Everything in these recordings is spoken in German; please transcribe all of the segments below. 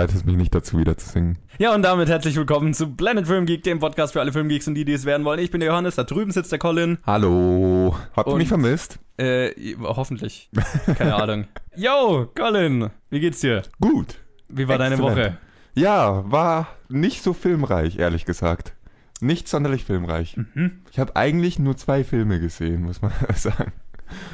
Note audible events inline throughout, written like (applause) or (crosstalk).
verleitest mich nicht dazu, wieder zu singen. Ja, und damit herzlich willkommen zu Planet Film Geek, dem Podcast für alle Filmgeeks und die, die es werden wollen. Ich bin der Johannes, da drüben sitzt der Colin. Hallo. Habt ihr mich vermisst? Äh, hoffentlich. Keine Ahnung. (laughs) Yo, Colin, wie geht's dir? Gut. Wie war deine Exzellent. Woche? Ja, war nicht so filmreich, ehrlich gesagt. Nicht sonderlich filmreich. Mhm. Ich habe eigentlich nur zwei Filme gesehen, muss man (laughs) sagen.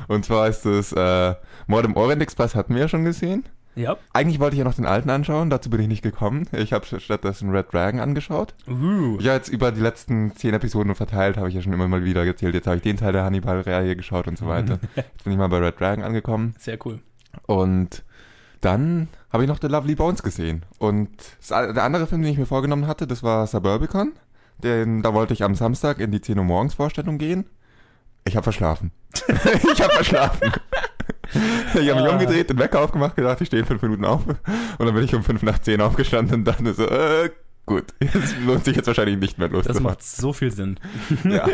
Und zwar ist es äh, Mord im Orient Express hatten wir ja schon gesehen. Ja. Eigentlich wollte ich ja noch den alten anschauen, dazu bin ich nicht gekommen. Ich habe stattdessen Red Dragon angeschaut. Uh. Ja, jetzt über die letzten zehn Episoden verteilt, habe ich ja schon immer mal wieder gezählt. Jetzt habe ich den Teil der Hannibal-Reihe geschaut und so weiter. (laughs) Jetzt bin ich mal bei Red Dragon angekommen. Sehr cool. Und dann habe ich noch The Lovely Bones gesehen. Und der andere Film, den ich mir vorgenommen hatte, das war Suburbicon. Den, da wollte ich am Samstag in die 10 Uhr morgens Vorstellung gehen. Ich habe verschlafen. (laughs) ich habe verschlafen. (laughs) Ich habe mich Ah. umgedreht, den Wecker aufgemacht, gedacht, ich stehe in fünf Minuten auf. Und dann bin ich um fünf nach zehn aufgestanden und dachte so, äh, gut, (laughs) es lohnt sich jetzt wahrscheinlich nicht mehr Das loszumachen. macht so viel Sinn. (laughs) Ja.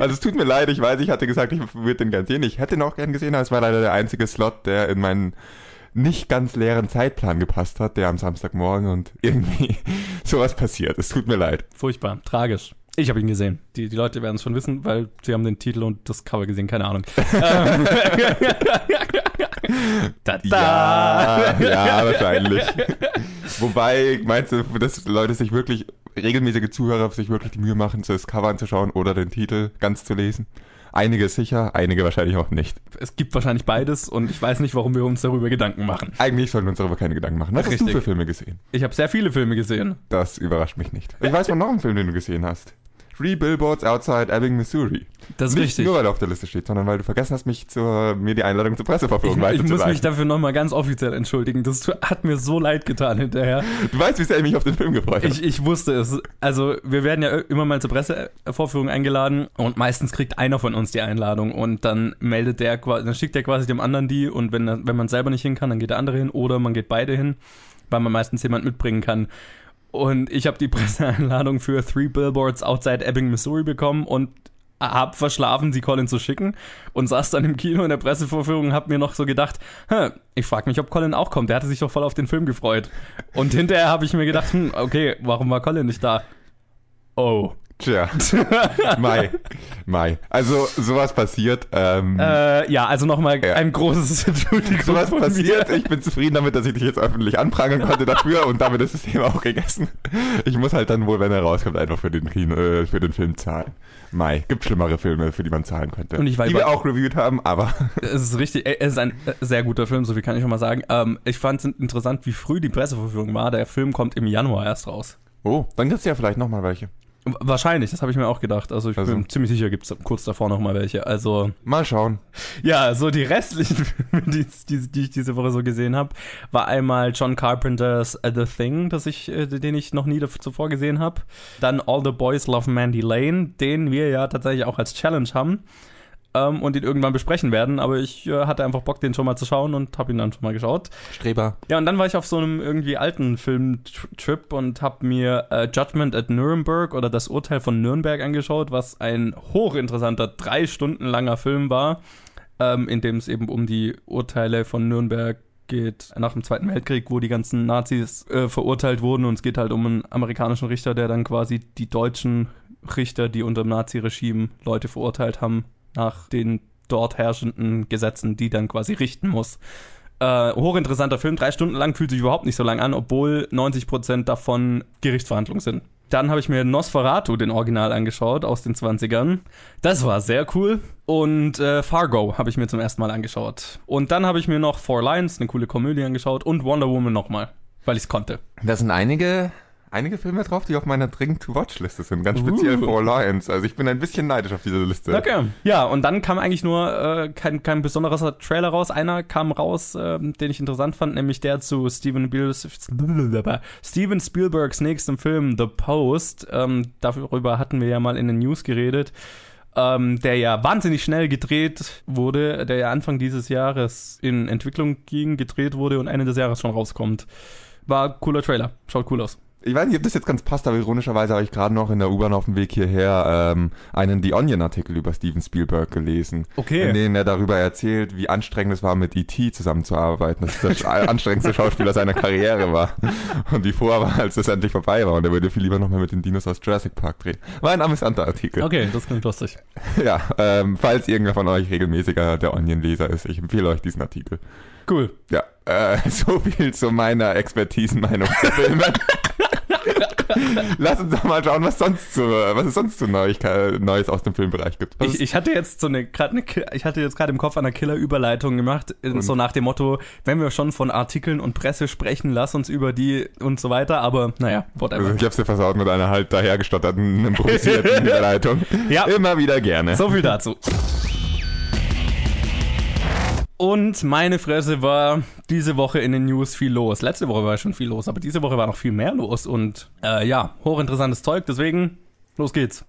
Also es tut mir leid, ich weiß, ich hatte gesagt, ich würde den gern sehen. Ich hätte ihn auch gern gesehen, aber es war leider der einzige Slot, der in meinen nicht ganz leeren Zeitplan gepasst hat, der am Samstagmorgen und irgendwie (laughs) sowas passiert. Es tut mir leid. Furchtbar, tragisch. Ich habe ihn gesehen. Die, die Leute werden es schon wissen, weil sie haben den Titel und das Cover gesehen, keine Ahnung. (laughs) Da, da. Ja, ja, (laughs) wahrscheinlich. Wobei, meinst du, dass Leute sich wirklich, regelmäßige Zuhörer sich wirklich die Mühe machen, das Cover anzuschauen oder den Titel ganz zu lesen? Einige sicher, einige wahrscheinlich auch nicht. Es gibt wahrscheinlich beides und ich weiß nicht, warum wir uns darüber Gedanken machen. Eigentlich sollten wir uns darüber keine Gedanken machen. Was hast du Richtig. für Filme gesehen? Ich habe sehr viele Filme gesehen. Das überrascht mich nicht. Ich weiß noch einen Film, den du gesehen hast. Three Billboards Outside Ebbing, Missouri. Das ist nicht richtig. nur, weil er auf der Liste steht, sondern weil du vergessen hast, mich zur, mir die Einladung zur Ich, Presseverfügung ich muss mich dafür nochmal ganz offiziell entschuldigen. Das hat mir so leid getan hinterher. Du weißt, wie sehr ich mich auf den Film gefreut habe. Ich, ich wusste es. Also, wir werden ja immer mal zur Pressevorführung eingeladen und meistens kriegt einer von uns die Einladung und dann meldet der quasi, dann schickt der quasi dem anderen die und wenn, wenn man selber nicht hin kann, dann geht der andere hin oder man geht beide hin, weil man meistens jemand mitbringen kann. Und ich habe die Presseeinladung für Three Billboards Outside Ebbing, Missouri bekommen und hab verschlafen, sie Colin zu schicken und saß dann im Kino in der Pressevorführung und hab mir noch so gedacht, ich frage mich, ob Colin auch kommt. Der hatte sich doch voll auf den Film gefreut. Und hinterher habe ich mir gedacht, hm, okay, warum war Colin nicht da? Oh. Tja. (laughs) Mai. Mai. Also, sowas passiert. Ähm, Äh, ja, also nochmal Ja. ein großes (laughs) Entschuldigung sowas passiert. mir. Ich bin zufrieden damit, dass ich dich jetzt öffentlich anprangern konnte dafür und damit ist das Thema auch gegessen. Ich muss halt dann wohl, wenn er rauskommt, einfach für den, Kino, äh, für den Film zahlen. Mai. Gibt schlimmere Filme, für die man zahlen könnte. Und ich war die wir auch reviewed haben, aber (laughs) Es ist richtig, es ist ein äh, sehr guter Film, so viel kann ich schon mal sagen. Ähm, ich fand es interessant, wie früh die Pressevorführung war. Der Film kommt im Januar erst raus. Oh, dann gibt's ja vielleicht nochmal welche. Wahrscheinlich, das habe ich mir auch gedacht. Also ich Also- bin ziemlich sicher, gibt es kurz davor noch mal welche. Also Mal schauen. Ja, so die restlichen (laughs) Filme, die, die, die ich diese Woche so gesehen habe, war einmal John Carpenters uh, The Thing, das ich, äh, den ich noch nie zuvor gesehen habe. Dann All the Boys Love Mandy Lane, den wir ja tatsächlich auch als Challenge haben ähm, und ihn irgendwann besprechen werden. Aber ich äh, hatte einfach Bock, den schon mal zu schauen und habe ihn dann schon mal geschaut. Streber. Ja, und dann war ich auf so einem irgendwie alten Filmtrip und habe mir äh, Judgment at Nuremberg oder das Urteil von Nürnberg angeschaut, was ein hochinteressanter, drei Stunden langer Film war, ähm, in dem es eben um die Urteile von Nürnberg geht nach dem Zweiten Weltkrieg, wo die ganzen Nazis äh, verurteilt wurden und es geht halt um einen amerikanischen Richter, der dann quasi die deutschen Richter, die unter dem Naziregime Leute verurteilt haben, nach den dort herrschenden Gesetzen, die dann quasi richten muss. Äh, hochinteressanter Film, drei Stunden lang, fühlt sich überhaupt nicht so lang an, obwohl 90% davon Gerichtsverhandlungen sind. Dann habe ich mir Nosferatu, den Original, angeschaut aus den 20ern. Das war sehr cool. Und äh, Fargo habe ich mir zum ersten Mal angeschaut. Und dann habe ich mir noch Four Lions, eine coole Komödie, angeschaut und Wonder Woman nochmal, weil ich es konnte. Da sind einige, einige Filme drauf, die auf meiner Dringend-to-Watch-Liste sind. Ganz speziell Uh. Four Lions. Also ich bin ein bisschen neidisch auf diese Liste. Okay. Ja, und dann kam eigentlich nur äh, kein, kein besonderer Trailer raus. Einer kam raus, ähm, den ich interessant fand, nämlich der zu Steven, Biel Steven Spielbergs nächstem Film The Post. Ähm, darüber hatten wir ja mal in den News geredet. Ähm, der ja wahnsinnig schnell gedreht wurde, der ja Anfang dieses Jahres in Entwicklung ging, gedreht wurde und Ende des Jahres schon rauskommt. War cooler Trailer, schaut cool aus. Ich weiß nicht, ob das jetzt ganz passt, aber ironischerweise habe ich gerade noch in der U-Bahn auf dem Weg hierher ähm, einen The Onion-Artikel über Steven Spielberg gelesen. Okay. In dem er darüber erzählt, wie anstrengend es war, mit E.T. zusammenzuarbeiten. Dass das (laughs) anstrengendste Schauspieler seiner Karriere war. Und wie froh er war, als es endlich vorbei war. Und er würde viel lieber nochmal mit den Dinos aus Jurassic Park drehen. War ein amüsanter Artikel. Okay, das klingt lustig. (laughs) Ja, ähm, falls irgendwer von euch regelmäßiger der Onion-Leser ist, ich empfehle euch diesen Artikel. Cool. Ja, äh, (laughs) so viel zu meiner Expertisenmeinung zu Filmen. Lass uns doch mal schauen, was sonst so, was es sonst so Neuigkeit, Neues aus dem Filmbereich gibt. Ich, ich hatte jetzt so eine, grad eine ich hatte jetzt gerade im Kopf eine Killer-Überleitung gemacht, in- so nach dem Motto, wenn wir schon von Artikeln und Presse sprechen, lass uns über die und so weiter, aber naja, also whatever. ich hab's dir versaut mit einer halt dahergestotterten, improvisierten (laughs) Überleitung. Ja. Immer wieder gerne. So viel dazu. Und meine Fresse war diese Woche in den News viel los. Letzte Woche war schon viel los, aber diese Woche war noch viel mehr los und äh, ja, hochinteressantes Zeug, deswegen los geht's.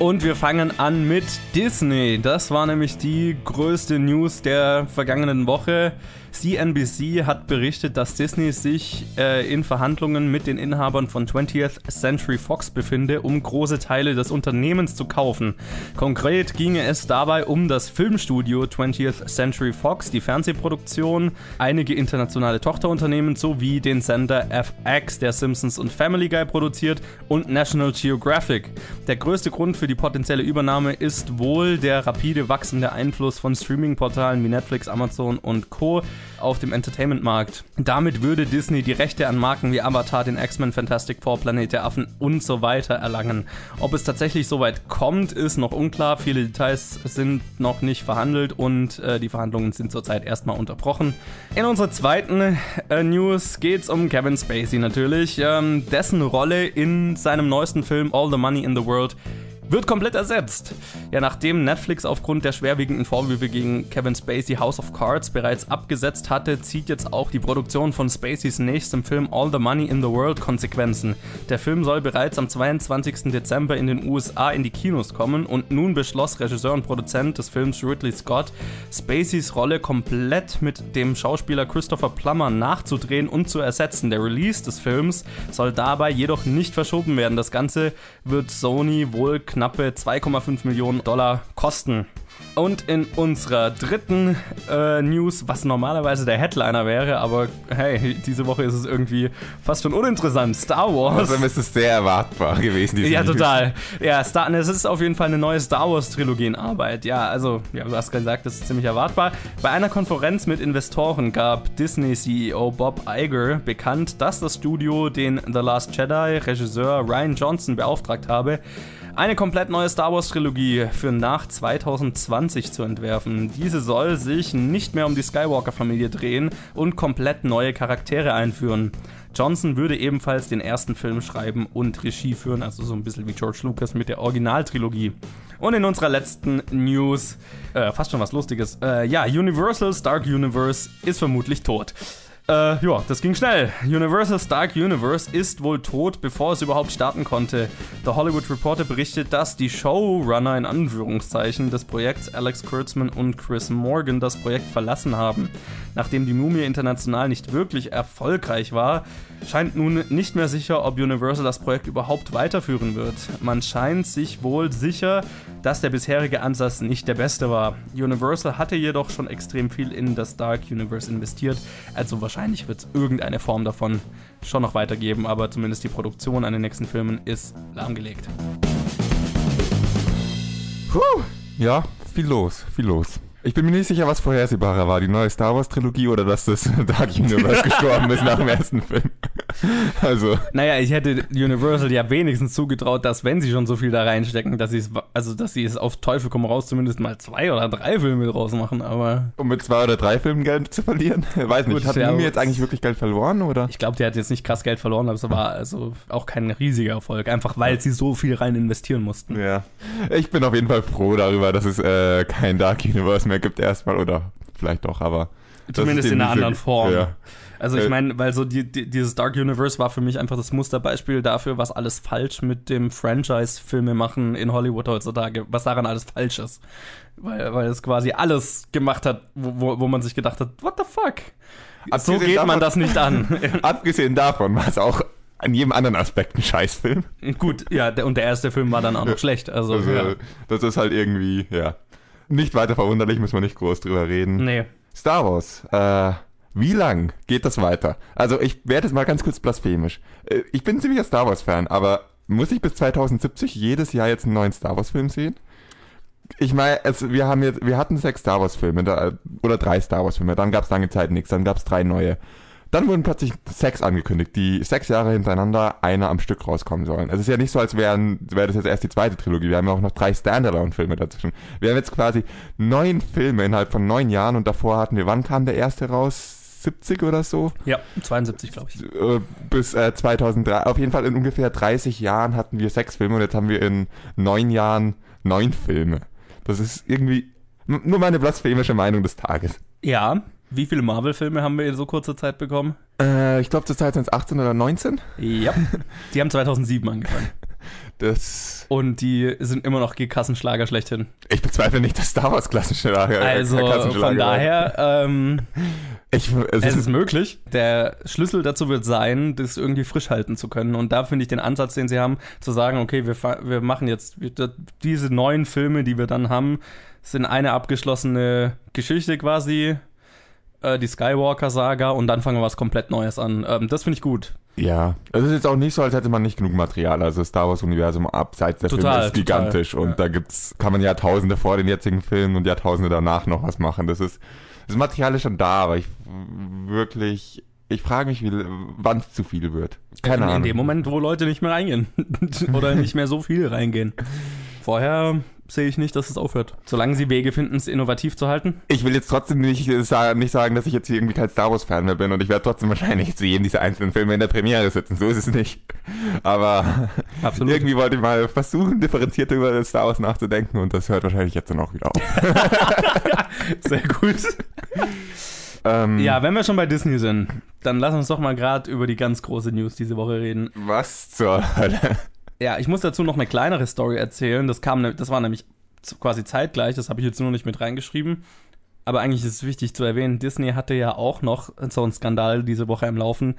Und wir fangen an mit Disney. Das war nämlich die größte News der vergangenen Woche. CNBC hat berichtet, dass Disney sich äh, in Verhandlungen mit den Inhabern von 20th Century Fox befinde, um große Teile des Unternehmens zu kaufen. Konkret ginge es dabei um das Filmstudio 20th Century Fox, die Fernsehproduktion, einige internationale Tochterunternehmen sowie den Sender FX, der Simpsons und Family Guy produziert, und National Geographic. Der größte Grund für die potenzielle Übernahme ist wohl der rapide wachsende Einfluss von Streaming-Portalen wie Netflix, Amazon und Co. auf dem Entertainment-Markt. Damit würde Disney die Rechte an Marken wie Avatar, den X-Men, Fantastic Four, Planet der Affen und so weiter erlangen. Ob es tatsächlich so weit kommt, ist noch unklar. Viele Details sind noch nicht verhandelt und äh, die Verhandlungen sind zurzeit erstmal unterbrochen. In unserer zweiten äh, News geht es um Kevin Spacey natürlich. Ähm, dessen Rolle in seinem neuesten Film All the Money in the World wird komplett ersetzt. Ja, nachdem Netflix aufgrund der schwerwiegenden Vorwürfe gegen Kevin Spacey House of Cards bereits abgesetzt hatte, zieht jetzt auch die Produktion von Spaceys nächstem Film All the Money in the World Konsequenzen. Der Film soll bereits am 22. Dezember in den USA in die Kinos kommen und nun beschloss Regisseur und Produzent des Films Ridley Scott, Spaceys Rolle komplett mit dem Schauspieler Christopher Plummer nachzudrehen und zu ersetzen. Der Release des Films soll dabei jedoch nicht verschoben werden. Das Ganze wird Sony wohl knappe 2,5 Millionen Dollar kosten. Und in unserer dritten äh, News, was normalerweise der Headliner wäre, aber hey, diese Woche ist es irgendwie fast schon uninteressant. Star Wars. Außerdem ist es sehr erwartbar gewesen, diese Ja, News. total. Ja, Star, es ist auf jeden Fall eine neue Star Wars Trilogie in Arbeit. Ja, also, ja, du hast gesagt, das ist ziemlich erwartbar. Bei einer Konferenz mit Investoren gab Disney CEO Bob Iger bekannt, dass das Studio den The Last Jedi Regisseur Ryan Johnson beauftragt habe, eine komplett neue Star Wars Trilogie für nach 2020 zu entwerfen. Diese soll sich nicht mehr um die Skywalker-Familie drehen und komplett neue Charaktere einführen. Johnson würde ebenfalls den ersten Film schreiben und Regie führen, also so ein bisschen wie George Lucas mit der Originaltrilogie. Und in unserer letzten News, äh, fast schon was Lustiges, äh, ja, Universal's Dark Universe ist vermutlich tot. Äh, ja, das ging schnell. Universal's Dark Universe ist wohl tot, bevor es überhaupt starten konnte. Der Hollywood Reporter berichtet, dass die Showrunner in Anführungszeichen des Projekts Alex Kurtzman und Chris Morgan das Projekt verlassen haben. Nachdem die Mumie international nicht wirklich erfolgreich war, scheint nun nicht mehr sicher, ob Universal das Projekt überhaupt weiterführen wird. Man scheint sich wohl sicher, dass der bisherige Ansatz nicht der beste war. Universal hatte jedoch schon extrem viel in das Dark Universe investiert, also wahrscheinlich wird es irgendeine Form davon schon noch weitergeben, aber zumindest die Produktion an den nächsten Filmen ist lahmgelegt. Puh. Ja, viel los, viel los. Ich bin mir nicht sicher, was vorhersehbarer war, die neue Star Wars Trilogie oder dass das (laughs) Dark Universe (laughs) gestorben ist nach dem ersten Film. (laughs) Also, Naja, ich hätte Universal ja wenigstens zugetraut, dass wenn sie schon so viel da reinstecken, dass sie es, also dass sie es auf Teufel komm raus zumindest mal zwei oder drei Filme draus machen, aber um mit zwei oder drei Filmen Geld zu verlieren? (laughs) Weiß nicht. Gut, Hat ja, aber- jetzt eigentlich wirklich Geld verloren oder? ich glaube, der hat jetzt nicht krass Geld verloren, aber es war also auch kein riesiger Erfolg, einfach weil sie so viel rein investieren mussten. Ja. Ich bin auf jeden Fall froh darüber, dass es äh, kein Dark Universe mehr gibt erstmal oder vielleicht doch, aber Zumindest es in einer anderen Form. Ja. Also ich Äh, meine, weil so die, die, dieses Dark Universe war für mich einfach das Musterbeispiel dafür, was alles falsch mit dem Franchise-Filme machen in Hollywood heutzutage, was daran alles falsch ist. Weil, weil es quasi alles gemacht hat, wo, wo, man sich gedacht hat, what the fuck? So Abgesehen geht man davon- das nicht an. (laughs) Abgesehen davon war es auch an jedem anderen Aspekt ein Scheißfilm. Gut, ja, und der erste Film war dann auch noch schlecht. Also, Also, ja. das ist halt irgendwie, ja. Nicht weiter verwunderlich, müssen wir nicht groß drüber reden. Nee. Star Wars, äh, wie lang geht das weiter? Also ich werde jetzt mal ganz kurz blasphemisch. Äh, Ich bin ein ziemlicher Star Wars Fan, aber muss ich bis 2070 jedes Jahr jetzt einen neuen Star Wars Film sehen? Ich meine, es, wir haben jetzt, wir hatten sechs Star Wars Filme da, oder drei Star Wars Filme, dann gab es lange Zeit nichts, dann gab es drei neue. Dann wurden plötzlich sechs angekündigt, die sechs Jahre hintereinander einer am Stück rauskommen sollen. Es ist ja nicht so, als wären, wäre das jetzt erst die zweite Trilogie. Wir haben ja auch noch drei Standalone-Filme dazwischen. Wir haben jetzt quasi neun Filme innerhalb von neun Jahren und davor hatten wir, wann kam der erste raus? 70 oder so? Ja, 72, glaube ich. Äh, Bis äh, 2003. Auf jeden Fall in ungefähr 30 Jahren hatten wir sechs Filme und jetzt haben wir in neun Jahren neun Filme. Das ist irgendwie nur meine blasphemische Meinung des Tages. Ja. Wie viele Marvel-Filme haben wir in so kurzer Zeit bekommen? Äh, ich glaube, zur Zeit sind es 18 oder 19. Ja. Die haben 2007 angefangen. (laughs) Das. Und die sind immer noch Kassenschlager schlechthin. Ich bezweifle nicht, dass Star Wars Klassenschlager. Also Klassenschlager von daher, ähm, Ich, es es ist, möglich. Der Schlüssel dazu wird sein, das irgendwie frisch halten zu können. Und da finde ich den Ansatz, den sie haben, zu sagen, okay, wir, wir machen jetzt diese neuen Filme, die wir dann haben, sind eine abgeschlossene Geschichte quasi, äh, die Skywalker-Saga, und dann fangen wir was komplett Neues an. Ähm, das finde ich gut. Ja. Es ist jetzt auch nicht so, als hätte man nicht genug Material. Also das Star Wars Universum abseits der Total, Filme ist gigantisch total, und ja. da gibt's, kann man Jahrtausende vor den jetzigen Filmen und Jahrtausende danach noch was machen. Das ist, das Material ist schon da, aber ich wirklich, ich frage mich, wie, wann es zu viel wird. Keine in, Ahnung. In dem Moment, wo Leute nicht mehr reingehen. (laughs) Oder nicht mehr so viel reingehen. Vorher sehe ich nicht, dass es aufhört. Solange sie Wege finden, es innovativ zu halten. Ich will jetzt trotzdem nicht, äh, sa- nicht sagen, dass ich jetzt hier irgendwie kein Star Wars-Fan mehr bin und ich werde trotzdem wahrscheinlich zu jedem dieser einzelnen Filme in der Premiere sitzen. So ist es nicht. Aber (laughs) Absolut. irgendwie wollte ich mal versuchen, differenziert über Star Wars nachzudenken und das hört wahrscheinlich jetzt dann auch wieder auf. (laughs) Sehr gut. ähm, Ja, wenn wir schon bei Disney sind, dann lass uns doch mal gerade über die ganz große News diese Woche reden. Was zur Hölle? Ja, ich muss dazu noch eine kleinere Story erzählen. Das kam, ne- das war nämlich quasi zeitgleich. Das habe ich jetzt nur nicht mit reingeschrieben. Aber eigentlich ist es wichtig zu erwähnen, Disney hatte ja auch noch so einen Skandal diese Woche im Laufen,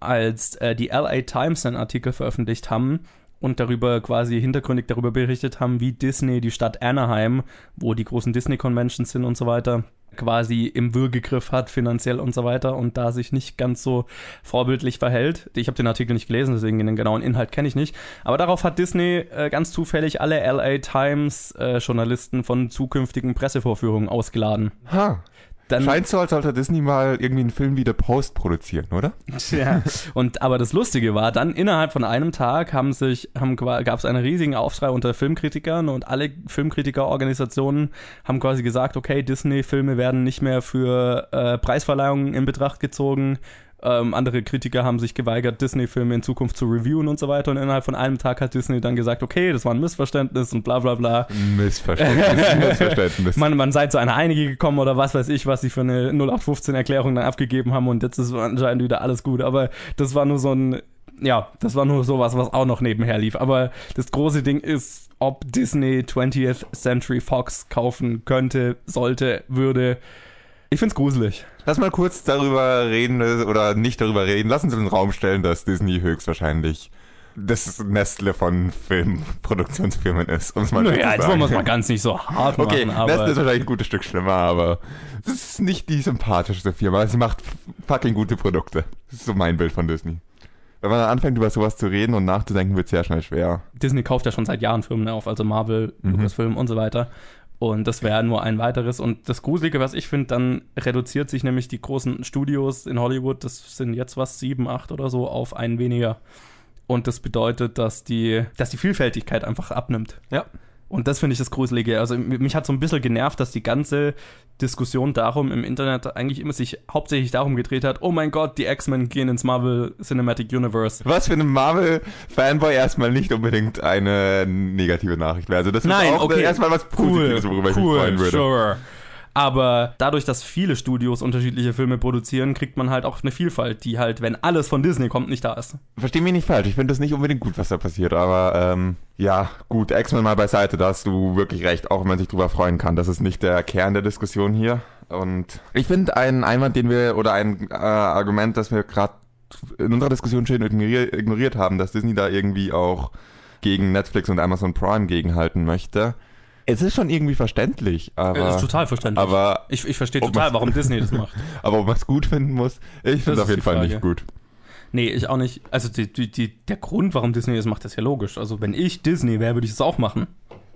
als äh, die LA Times einen Artikel veröffentlicht haben und darüber quasi hintergründig darüber berichtet haben, wie Disney die Stadt Anaheim, wo die großen Disney Conventions sind und so weiter, quasi im Würgegriff hat, finanziell und so weiter und da sich nicht ganz so vorbildlich verhält. Ich habe den Artikel nicht gelesen, deswegen den genauen Inhalt kenne ich nicht. Aber darauf hat Disney äh, ganz zufällig alle LA Times äh, Journalisten von zukünftigen Pressevorführungen ausgeladen. Ha. Dann, Scheint so, als sollte Disney mal irgendwie einen Film wieder Post produzieren, oder? (laughs) Ja. Und aber das Lustige war, dann innerhalb von einem Tag haben sich, haben, gab es einen riesigen Aufschrei unter Filmkritikern und alle Filmkritikerorganisationen haben quasi gesagt, okay, Disney-Filme werden nicht mehr für äh, Preisverleihungen in Betracht gezogen. Ähm, andere Kritiker haben sich geweigert, Disney-Filme in Zukunft zu reviewen und so weiter. Und innerhalb von einem Tag hat Disney dann gesagt, okay, das war ein Missverständnis und bla bla bla. Missverständnis, (laughs) Missverständnis. Man, man sei zu einer Einige gekommen oder was weiß ich, was sie für eine 0815-Erklärung dann abgegeben haben und jetzt ist anscheinend wieder alles gut. Aber das war nur so ein, ja, das war nur sowas, was auch noch nebenher lief. Aber das große Ding ist, ob Disney 20th Century Fox kaufen könnte, sollte, würde. Ich find's gruselig. Lass mal kurz darüber reden äh, oder nicht darüber reden. Lass uns in den Raum stellen, dass Disney höchstwahrscheinlich das Nestle von Filmproduktionsfirmen (laughs) ist. um's mal so Naja, jetzt wollen wir es mal ganz nicht so hart Okay, machen, Nestle aber ist wahrscheinlich ein gutes Stück schlimmer, aber es ist nicht die sympathischste Firma. Sie macht fucking gute Produkte. Das ist so mein Bild von Disney. Wenn man anfängt, über sowas zu reden und nachzudenken, wird es sehr schnell schwer. Disney kauft ja schon seit Jahren Firmen auf, also Marvel, Mhm. Lucasfilm und so weiter. Und das wäre nur ein weiteres. Und das Gruselige, was ich finde, dann reduziert sich nämlich die großen Studios in Hollywood, das sind jetzt was, sieben, acht oder so, auf einen weniger. Und das bedeutet, dass die, dass die Vielfältigkeit einfach abnimmt. Ja. Und das finde ich das Gruselige. Also mich hat so ein bisschen genervt, dass die ganze Diskussion darum im Internet eigentlich immer sich hauptsächlich darum gedreht hat, oh mein Gott, die X-Men gehen ins Marvel Cinematic Universe. Was für einen Marvel-Fanboy erstmal nicht unbedingt eine negative Nachricht wäre. Also das ist Nein, auch okay. erstmal was Positives, worüber ich mich freuen würde. Sure. Aber dadurch, dass viele Studios unterschiedliche Filme produzieren, kriegt man halt auch eine Vielfalt, die halt, wenn alles von Disney kommt, nicht da ist. Versteh mich nicht falsch, ich finde das nicht unbedingt gut, was da passiert, aber ähm, ja, gut, X-Men mal beiseite, da hast du wirklich recht, auch wenn man sich drüber freuen kann. Das ist nicht der Kern der Diskussion hier. Und ich finde ein Einwand, den wir, oder ein äh, Argument, das wir gerade in unserer Diskussion schön ignoriert, ignoriert haben, dass Disney da irgendwie auch gegen Netflix und Amazon Prime gegenhalten möchte. Es ist schon irgendwie verständlich, aber. Das ist total verständlich. Aber, ich, ich verstehe total, warum Disney das macht. (laughs) aber ob man es gut finden muss, ich finde es auf jeden Fall Frage. nicht gut. Nee, ich auch nicht. Also die, die, die, der Grund, warum Disney das macht, ist ja logisch. Also wenn ich Disney wäre, würde ich es auch machen.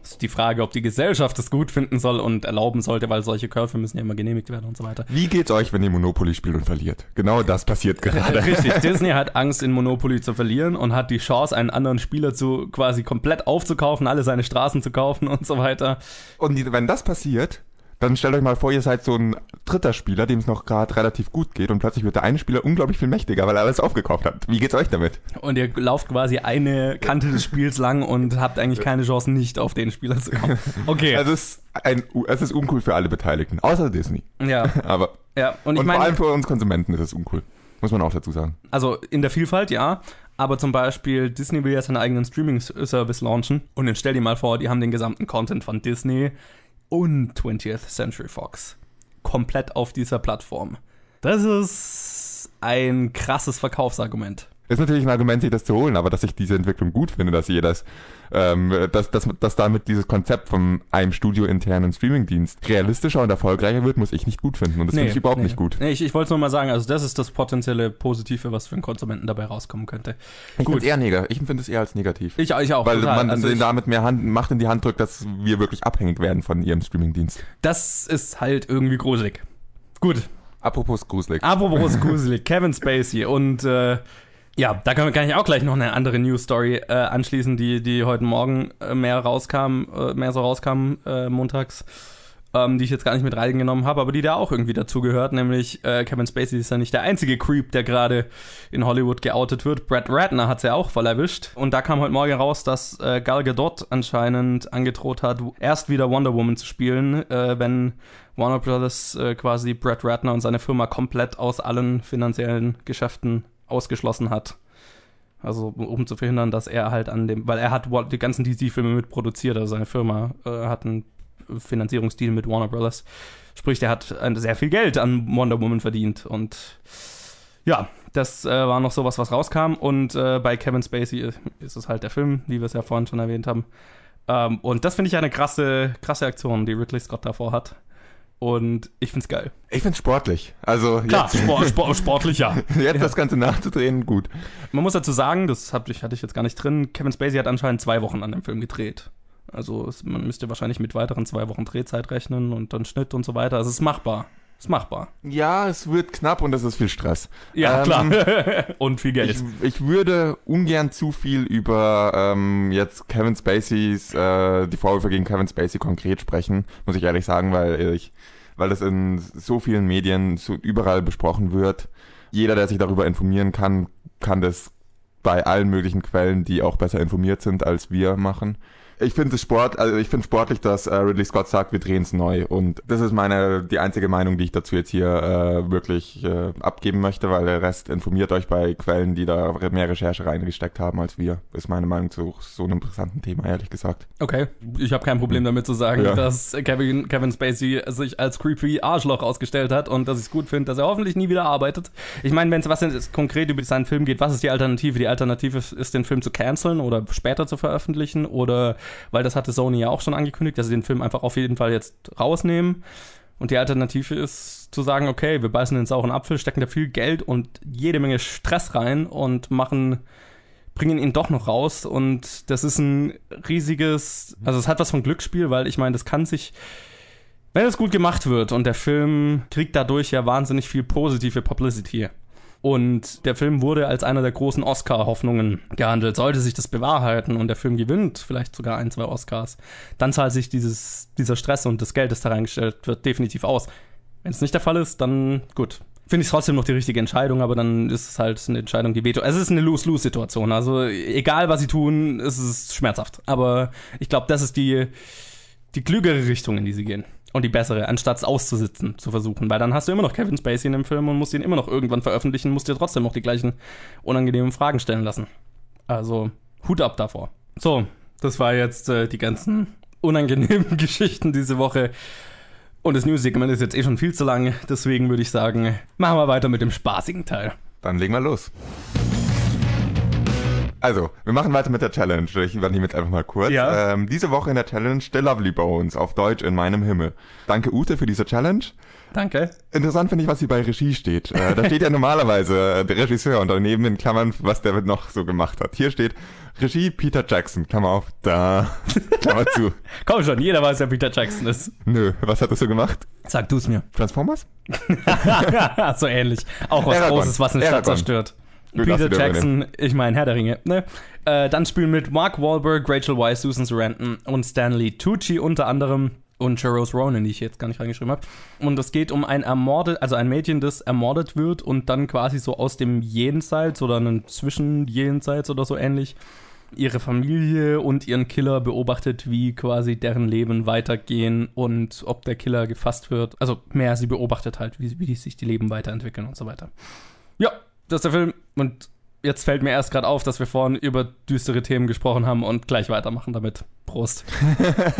Ist die Frage, ob die Gesellschaft es gut finden soll und erlauben sollte, weil solche Käufe müssen ja immer genehmigt werden und so weiter. Wie geht's euch, wenn ihr Monopoly spielt und verliert? Genau das passiert (laughs) gerade. Richtig, Disney hat Angst, in Monopoly zu verlieren und hat die Chance, einen anderen Spieler zu quasi komplett aufzukaufen, alle seine Straßen zu kaufen und so weiter. Und wenn das passiert, dann stellt euch mal vor, ihr seid so ein dritter Spieler, dem es noch gerade relativ gut geht und plötzlich wird der eine Spieler unglaublich viel mächtiger, weil er alles aufgekauft hat. Wie geht's euch damit? Und ihr lauft quasi eine Kante des Spiels lang und habt eigentlich keine Chance, nicht auf den Spieler zu kommen. Okay. Also es ist, ein, es ist uncool für alle Beteiligten, außer Disney. ja, (laughs) Aber ja. Und ich und vor meine, allem für uns Konsumenten ist es uncool. Muss man auch dazu sagen. Also in der Vielfalt, ja. Aber zum Beispiel, Disney will ja seinen eigenen Streaming-Service launchen. Und dann stell dir mal vor, die haben den gesamten Content von Disney und 20th Century Fox komplett auf dieser Plattform. Das ist ein krasses Verkaufsargument. Ist natürlich ein Argument, sich das zu holen, aber dass ich diese Entwicklung gut finde, dass ihr das, ähm, dass, dass, dass damit dieses Konzept von einem studiointernen Streamingdienst realistischer und erfolgreicher wird, muss ich nicht gut finden. Und das finde ich überhaupt nee. nicht gut. Nee, ich, ich wollte es nur mal sagen, also das ist das potenzielle Positive, was für einen Konsumenten dabei rauskommen könnte. Ich finde eher negativ. Ich empfinde es eher als negativ. Ich, ich auch. Weil total. man also ich, damit mehr Hand, Macht in die Hand drückt, dass wir wirklich abhängig werden von ihrem Streamingdienst. das ist halt irgendwie gruselig. Gut, Apropos gruselig. Apropos gruselig, (laughs) Kevin Spacey und äh, ja, da kann, kann ich auch gleich noch eine andere News-Story äh, anschließen, die, die heute Morgen äh, mehr rauskam, äh, mehr so rauskam äh, montags, ähm, die ich jetzt gar nicht mit reingenommen habe, aber die da auch irgendwie dazugehört, nämlich äh, Kevin Spacey ist ja nicht der einzige Creep, der gerade in Hollywood geoutet wird. Brad Ratner hat's ja auch voll erwischt. Und da kam heute Morgen raus, dass äh, Gal Gadot anscheinend angedroht hat, erst wieder Wonder Woman zu spielen, äh, wenn Warner Brothers äh, quasi Brad Ratner und seine Firma komplett aus allen finanziellen Geschäften ausgeschlossen hat. Also um zu verhindern, dass er halt an dem, weil er hat die ganzen DC-Filme mitproduziert, also seine Firma äh, hat einen Finanzierungsdeal mit Warner Brothers. Sprich, der hat äh, sehr viel Geld an Wonder Woman verdient und ja, das äh, war noch sowas, was rauskam und äh, bei Kevin Spacey ist es halt der Film, wie wir es ja vorhin schon erwähnt haben. Ähm, und das finde ich eine krasse, krasse Aktion, die Ridley Scott davor hat. Und ich finde es geil. Ich finde es sportlich. Also Klar, jetzt, Sport, Sport, sportlich ja. (laughs) jetzt das Ganze nachzudrehen, gut. Man muss dazu sagen, das hab ich, hatte ich jetzt gar nicht drin, Kevin Spacey hat anscheinend zwei Wochen an dem Film gedreht. Also es, man müsste wahrscheinlich mit weiteren zwei Wochen Drehzeit rechnen und dann Schnitt und so weiter. Also es ist machbar. Ist machbar. Ja, es wird knapp und es ist viel Stress. Ja, Ähm, klar. (laughs) und viel Geld. Ich, ich würde ungern zu viel über ähm, jetzt Kevin Spaceys, äh, die Vorwürfe gegen Kevin Spacey konkret sprechen, muss ich ehrlich sagen, weil ich, weil das in so vielen Medien so überall besprochen wird. Jeder, der sich darüber informieren kann, kann das bei allen möglichen Quellen, die auch besser informiert sind als wir machen. Ich finde es Sport, also ich finde sportlich, dass äh, Ridley Scott sagt, wir drehen es neu. Und das ist meine die einzige Meinung, die ich dazu jetzt hier äh, wirklich äh, abgeben möchte, weil der Rest informiert euch bei Quellen, die da mehr Recherche reingesteckt haben als wir. Ist meine Meinung zu so einem interessanten Thema, ehrlich gesagt. Okay, ich habe kein Problem damit zu sagen, Ja. dass Kevin, Kevin Spacey sich als creepy Arschloch ausgestellt hat und dass ich es gut finde, dass er hoffentlich nie wieder arbeitet. Ich meine, wenn es was jetzt konkret über seinen Film geht, was ist die Alternative? Die Alternative ist, ist, den Film zu canceln oder später zu veröffentlichen oder, weil das hatte Sony ja auch schon angekündigt, dass sie den Film einfach auf jeden Fall jetzt rausnehmen. Und die Alternative ist zu sagen, okay, wir beißen den sauren Apfel, stecken da viel Geld und jede Menge Stress rein und machen bringen ihn doch noch raus und das ist ein riesiges, also es hat was von Glücksspiel, weil ich meine, das kann sich, wenn es gut gemacht wird und der Film kriegt dadurch ja wahnsinnig viel positive Publicity. Und der Film wurde als einer der großen Oscar-Hoffnungen gehandelt. Sollte sich das bewahrheiten und der Film gewinnt vielleicht sogar ein, zwei Oscars, dann zahlt sich dieses, dieser Stress und das Geld, das da reingestellt wird, definitiv aus. Wenn es nicht der Fall ist, dann gut. Finde ich trotzdem noch die richtige Entscheidung, aber dann ist es halt eine Entscheidung, die veto. Es ist eine Lose-Lose-Situation. Also egal, was sie tun, es ist schmerzhaft. Aber ich glaube, das ist die, die klügere Richtung, in die sie gehen. Und die bessere, anstatt es auszusitzen, zu versuchen. Weil dann hast du immer noch Kevin Spacey in dem Film und musst ihn immer noch irgendwann veröffentlichen, musst dir trotzdem noch die gleichen unangenehmen Fragen stellen lassen. Also, Hut ab davor. So, das war jetzt äh, die ganzen (laughs) unangenehmen (laughs) Geschichten diese Woche. Und das News-Segment ist jetzt eh schon viel zu lang, deswegen würde ich sagen, machen wir weiter mit dem spaßigen Teil. Dann legen wir los. Also, wir machen weiter mit der Challenge. Ich übernehme jetzt einfach mal kurz. Ja. Ähm, diese Woche in der Challenge The Lovely Bones, auf Deutsch In meinem Himmel. Danke Ute für diese Challenge. Danke. Interessant finde ich, was hier bei Regie steht. Äh, da steht ja (laughs) normalerweise äh, der Regisseur und daneben in Klammern, was der noch so gemacht hat. Hier steht Regie Peter Jackson, Klammer auf, da, (laughs) Klammer zu. Komm schon, jeder weiß, wer Peter Jackson ist. Nö, was hat er so gemacht? Sag du's mir. Transformers? (laughs) so ähnlich. Auch was Aragon. Großes, was eine Stadt Aragon. zerstört. Peter Jackson, ich meine Herr der Ringe. Ne? Äh, dann spielen mit Mark Wahlberg, Rachel Weisz, Susan Sarandon und Stanley Tucci unter anderem und Charles Ronan, die ich jetzt gar nicht reingeschrieben habe. Und es geht um ein ermordet, also ein Mädchen, das ermordet wird und dann quasi so aus dem Jenseits oder einem Zwischenjenseits oder so ähnlich ihre Familie und ihren Killer beobachtet, wie quasi deren Leben weitergehen und ob der Killer gefasst wird. Also mehr, sie beobachtet halt, wie, wie sich die Leben weiterentwickeln und so weiter. Ja, das ist der Film und jetzt fällt mir erst gerade auf, dass wir vorhin über düstere Themen gesprochen haben und gleich weitermachen damit. Prost.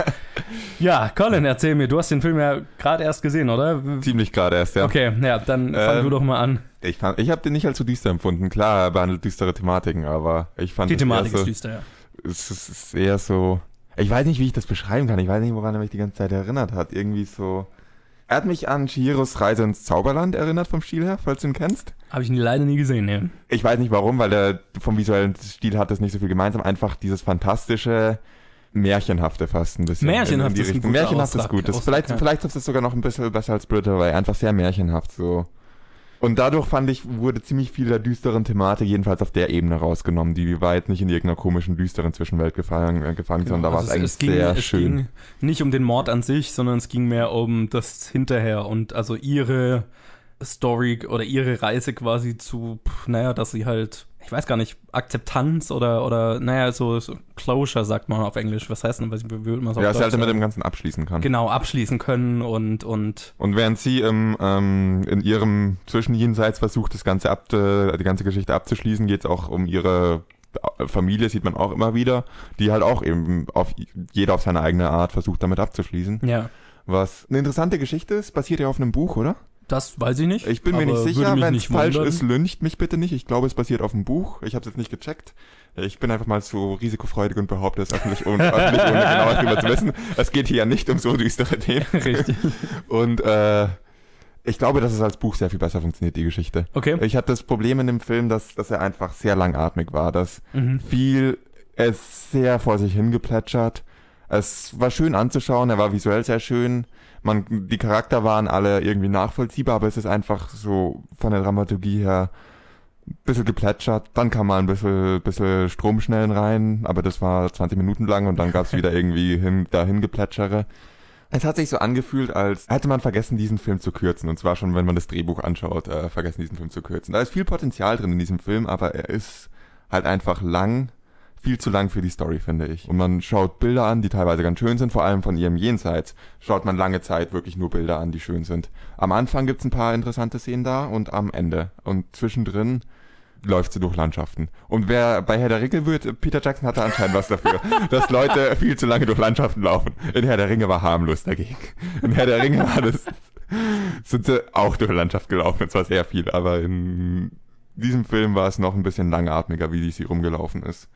(laughs) ja, Colin, erzähl mir, du hast den Film ja gerade erst gesehen, oder? Ziemlich gerade erst, ja. Okay, ja, dann fang Ähm, du doch mal an. Ich, fand- ich habe den nicht als so düster empfunden. Klar, er behandelt düstere Thematiken, aber ich fand Die Thematik ist so, düster, ja. es ist- es ist eher so. Ich weiß nicht, wie ich das beschreiben kann. Ich weiß nicht, woran er mich die ganze Zeit erinnert hat. Irgendwie so. Er hat mich an Chihiros Reise ins Zauberland erinnert vom Stil her, falls du ihn kennst. Habe ich leider nie gesehen, ne? Ich weiß nicht warum, weil der vom visuellen Stil hat das nicht so viel gemeinsam. Einfach dieses fantastische, märchenhafte fast ein bisschen. Märchenhaft ist ein guter Märchenhaft ist Ausdruck- gut. Das, Ausdruck, vielleicht, ja. vielleicht ist es sogar noch ein bisschen besser als Brit Away. Einfach sehr märchenhaft so. Und dadurch fand ich, wurde ziemlich viel der düsteren Thematik jedenfalls auf der Ebene rausgenommen. Die war jetzt nicht in irgendeiner komischen, düsteren Zwischenwelt gefangen, äh, gefangen sondern da war es Also eigentlich ging, sehr es schön. ging nicht um den Mord an sich, sondern es ging mehr um das Hinterher und also ihre Story oder ihre Reise quasi zu, naja, dass sie halt, ich weiß gar nicht, Akzeptanz oder, oder naja, so, so Closure sagt man auf Englisch. Was heißt denn, was würde man so ja, dass er halt mit dem Ganzen abschließen kann. Genau, abschließen können und, und Und während sie im, ähm, in ihrem Zwischenjenseits versucht, das Ganze ab, die ganze Geschichte abzuschließen, geht es auch um ihre Familie, sieht man auch immer wieder, die halt auch eben auf jeder auf seine eigene Art versucht, damit abzuschließen. ja, Was eine interessante Geschichte ist, basiert ja auf einem Buch, oder? Das weiß ich nicht. Ich bin mir nicht sicher, wenn es falsch wundern. ist, lüncht mich bitte nicht. Ich glaube, es basiert auf einem Buch. Ich habe es jetzt nicht gecheckt. Ich bin einfach mal so risikofreudig und behaupte es öffentlich, ohne, (laughs) öffentlich, ohne genaues darüber zu wissen. Es geht hier ja nicht um so düstere Themen. (laughs) Richtig. Und äh, ich glaube, dass es als Buch sehr viel besser funktioniert, die Geschichte. Okay. Ich hatte das Problem in dem Film, dass, dass er einfach sehr langatmig war, dass Mhm. viel, ist sehr vor sich hingeplätschert. Es war schön anzuschauen, er war visuell sehr schön. Man, die Charakter waren alle irgendwie nachvollziehbar, aber es ist einfach so von der Dramaturgie her ein bisschen geplätschert. Dann kam mal ein bisschen, bisschen Stromschnellen rein, aber das war 20 Minuten lang und dann gab es (laughs) wieder irgendwie hin, dahin geplätschere. Es hat sich so angefühlt, als hätte man vergessen, diesen Film zu kürzen. Und zwar schon, wenn man das Drehbuch anschaut, äh, vergessen, diesen Film zu kürzen. Da ist viel Potenzial drin in diesem Film, aber er ist halt einfach lang, viel zu lang für die Story, finde ich. Und man schaut Bilder an, die teilweise ganz schön sind, vor allem von ihrem Jenseits. Schaut man lange Zeit wirklich nur Bilder an, die schön sind. Am Anfang gibt's ein paar interessante Szenen da und am Ende. Und zwischendrin läuft sie durch Landschaften. Und wer bei Herr der Ringe wird, Peter Jackson hatte anscheinend was dafür, (laughs) dass Leute viel zu lange durch Landschaften laufen. In Herr der Ringe war harmlos dagegen. In Herr der Ringe war das, sind sie auch durch Landschaft gelaufen, zwar sehr viel, aber in diesem Film war es noch ein bisschen langatmiger, wie sie rumgelaufen ist.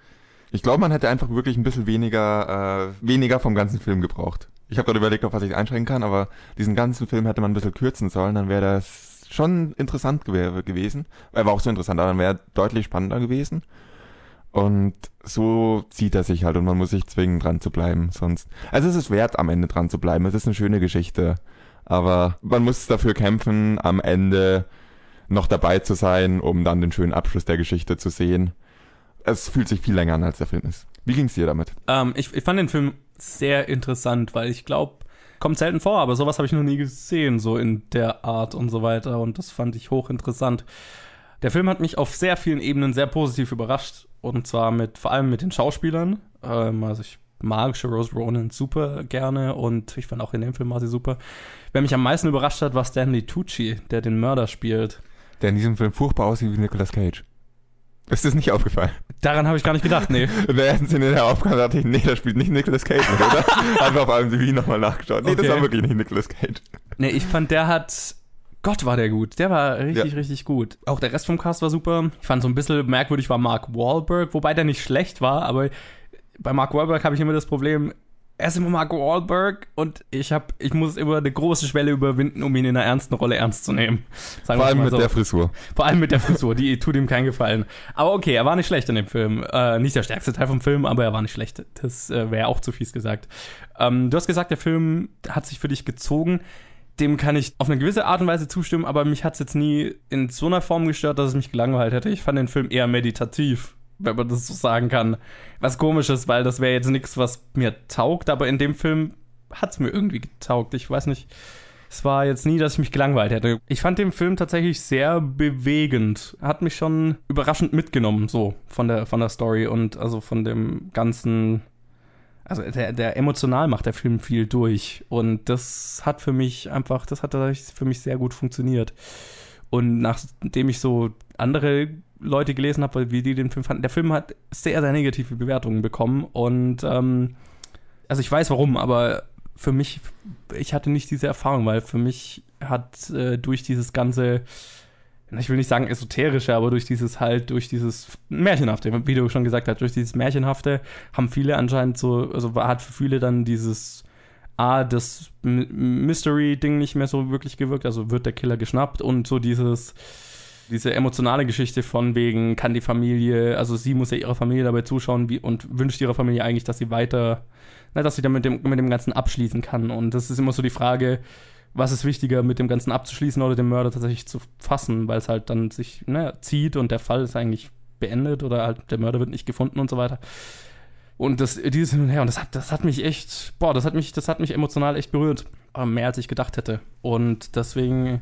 Ich glaube, man hätte einfach wirklich ein bisschen weniger, äh, weniger vom ganzen Film gebraucht. Ich habe gerade überlegt, auf was ich einschränken kann, aber diesen ganzen Film hätte man ein bisschen kürzen sollen, dann wäre das schon interessant gew gewesen. Er war auch so interessant, aber dann wäre deutlich spannender gewesen. Und so zieht er sich halt und man muss sich zwingen, dran zu bleiben. Sonst. Also es ist wert, am Ende dran zu bleiben. Es ist eine schöne Geschichte. Aber man muss dafür kämpfen, am Ende noch dabei zu sein, um dann den schönen Abschluss der Geschichte zu sehen. Es fühlt sich viel länger an, als der Film ist. Wie ging's dir damit? Ähm, ich, ich fand den Film sehr interessant, weil ich glaube, kommt selten vor, aber sowas habe ich noch nie gesehen, so in der Art und so weiter. Und das fand ich hochinteressant. Der Film hat mich auf sehr vielen Ebenen sehr positiv überrascht. Und zwar mit, vor allem mit den Schauspielern. Ähm, also ich mag Rose Ronan super gerne und ich fand auch in dem Film war sie super. Wer mich am meisten überrascht hat, war Stanley Tucci, der den Mörder spielt. Der in diesem Film furchtbar aussieht wie Nicolas Cage. Ist das nicht aufgefallen? Daran habe ich gar nicht gedacht, nee. (laughs) In der ersten Szene der Aufgabe dachte ich, nee, da spielt nicht Nicolas Cage mit, oder? (laughs) Einfach auf IMDb nochmal nachgeschaut. Nee, das Okay. war wirklich nicht Nicolas Cage. Nee, ich fand, der hat. Gott, war der gut. Der war richtig, Ja. richtig gut. Auch der Rest vom Cast war super. Ich fand so ein bisschen merkwürdig war Mark Wahlberg, wobei der nicht schlecht war, aber bei Mark Wahlberg habe ich immer das Problem, er ist immer Mark Wahlberg und ich habe, ich muss immer eine große Schwelle überwinden, um ihn in einer ernsten Rolle ernst zu nehmen. Sagen Vor allem mit so. der Frisur. Vor allem mit der Frisur, die tut ihm keinen Gefallen. Aber okay, er war nicht schlecht in dem Film. Äh, nicht der stärkste Teil vom Film, aber er war nicht schlecht. Das äh, wäre auch zu fies gesagt. Ähm, du hast gesagt, der Film hat sich für dich gezogen. Dem kann ich auf eine gewisse Art und Weise zustimmen, aber mich hat es jetzt nie in so einer Form gestört, dass es mich gelangweilt hätte. Ich fand den Film eher meditativ, wenn man das so sagen kann. Was komisch ist, weil das wäre jetzt nichts, was mir taugt, aber in dem Film hat es mir irgendwie getaugt. Ich weiß nicht. Es war jetzt nie, dass ich mich gelangweilt hätte. Ich fand den Film tatsächlich sehr bewegend. Hat mich schon überraschend mitgenommen, so von der, von der Story und also von dem ganzen. Also der, der emotional macht der Film viel durch. Und das hat für mich einfach, das hat für mich sehr gut funktioniert. Und nachdem ich so andere Leute gelesen habe, wie die den Film fanden, der Film hat sehr, sehr negative Bewertungen bekommen. Und ähm, also ich weiß warum, aber für mich, ich hatte nicht diese Erfahrung, weil für mich hat äh, durch dieses ganze, ich will nicht sagen esoterische, aber durch dieses halt, durch dieses Märchenhafte, wie du schon gesagt hast, durch dieses Märchenhafte haben viele anscheinend so, also hat für viele dann dieses A, das Mystery-Ding nicht mehr so wirklich gewirkt, also wird der Killer geschnappt und so dieses, diese emotionale Geschichte von wegen, kann die Familie, also sie muss ja ihrer Familie dabei zuschauen wie, und wünscht ihrer Familie eigentlich, dass sie weiter, na, dass sie dann mit dem, mit dem Ganzen abschließen kann. Und das ist immer so die Frage, was ist wichtiger, mit dem Ganzen abzuschließen oder den Mörder tatsächlich zu fassen, weil es halt dann sich ne, zieht und der Fall ist eigentlich beendet oder halt der Mörder wird nicht gefunden und so weiter. Und das, dieses Hin und Her, und das hat, das hat mich echt, boah, das hat mich, das hat mich emotional echt berührt. Aber mehr als ich gedacht hätte. Und deswegen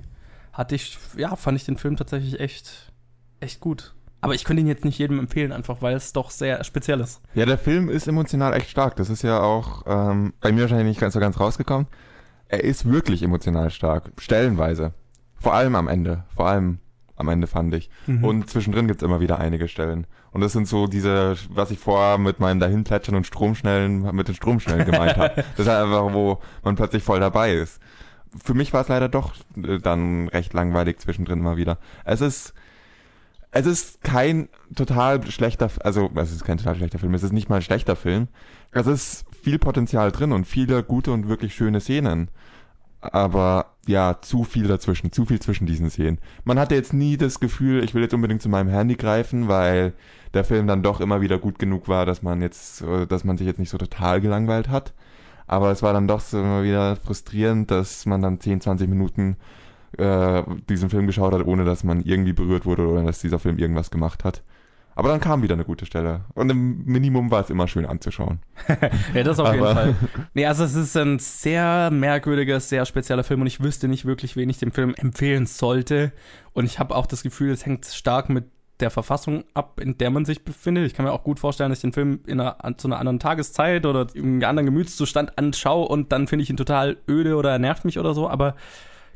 hatte ich, ja, fand ich den Film tatsächlich echt, echt gut. Aber ich könnte ihn jetzt nicht jedem empfehlen, einfach weil es doch sehr speziell ist. Ja, der Film ist emotional echt stark. Das ist ja auch ähm, bei mir wahrscheinlich nicht ganz so ganz rausgekommen. Er ist wirklich emotional stark. Stellenweise. Vor allem am Ende. Vor allem am Ende fand ich. Mhm. Und zwischendrin gibt's immer wieder einige Stellen. Und das sind so diese, was ich vorher mit meinem Dahinplätschern und Stromschnellen, mit den Stromschnellen gemeint habe. (laughs) Das ist einfach, wo man plötzlich voll dabei ist. Für mich war es leider doch äh, dann recht langweilig zwischendrin immer wieder. Es ist, es ist kein total schlechter, also es ist kein total schlechter Film, es ist nicht mal ein schlechter Film. Es ist viel Potenzial drin und viele gute und wirklich schöne Szenen. Aber ja, zu viel dazwischen, zu viel zwischen diesen Szenen. Man hatte jetzt nie das Gefühl, ich will jetzt unbedingt zu meinem Handy greifen, weil der Film dann doch immer wieder gut genug war, dass man jetzt, äh, dass man sich jetzt nicht so total gelangweilt hat. Aber es war dann doch so immer wieder frustrierend, dass man dann 10, 20 Minuten äh, diesen Film geschaut hat, ohne dass man irgendwie berührt wurde oder dass dieser Film irgendwas gemacht hat. Aber dann kam wieder eine gute Stelle. Und im Minimum war es immer schön anzuschauen. (laughs) Ja, das auf jeden Fall. Nee, also es ist ein sehr merkwürdiger, sehr spezieller Film und ich wüsste nicht wirklich, wen ich dem Film empfehlen sollte. Und ich habe auch das Gefühl, es hängt stark mit der Verfassung ab, in der man sich befindet. Ich kann mir auch gut vorstellen, dass ich den Film in einer, zu einer anderen Tageszeit oder in einem anderen Gemütszustand anschaue und dann finde ich ihn total öde oder er nervt mich oder so. Aber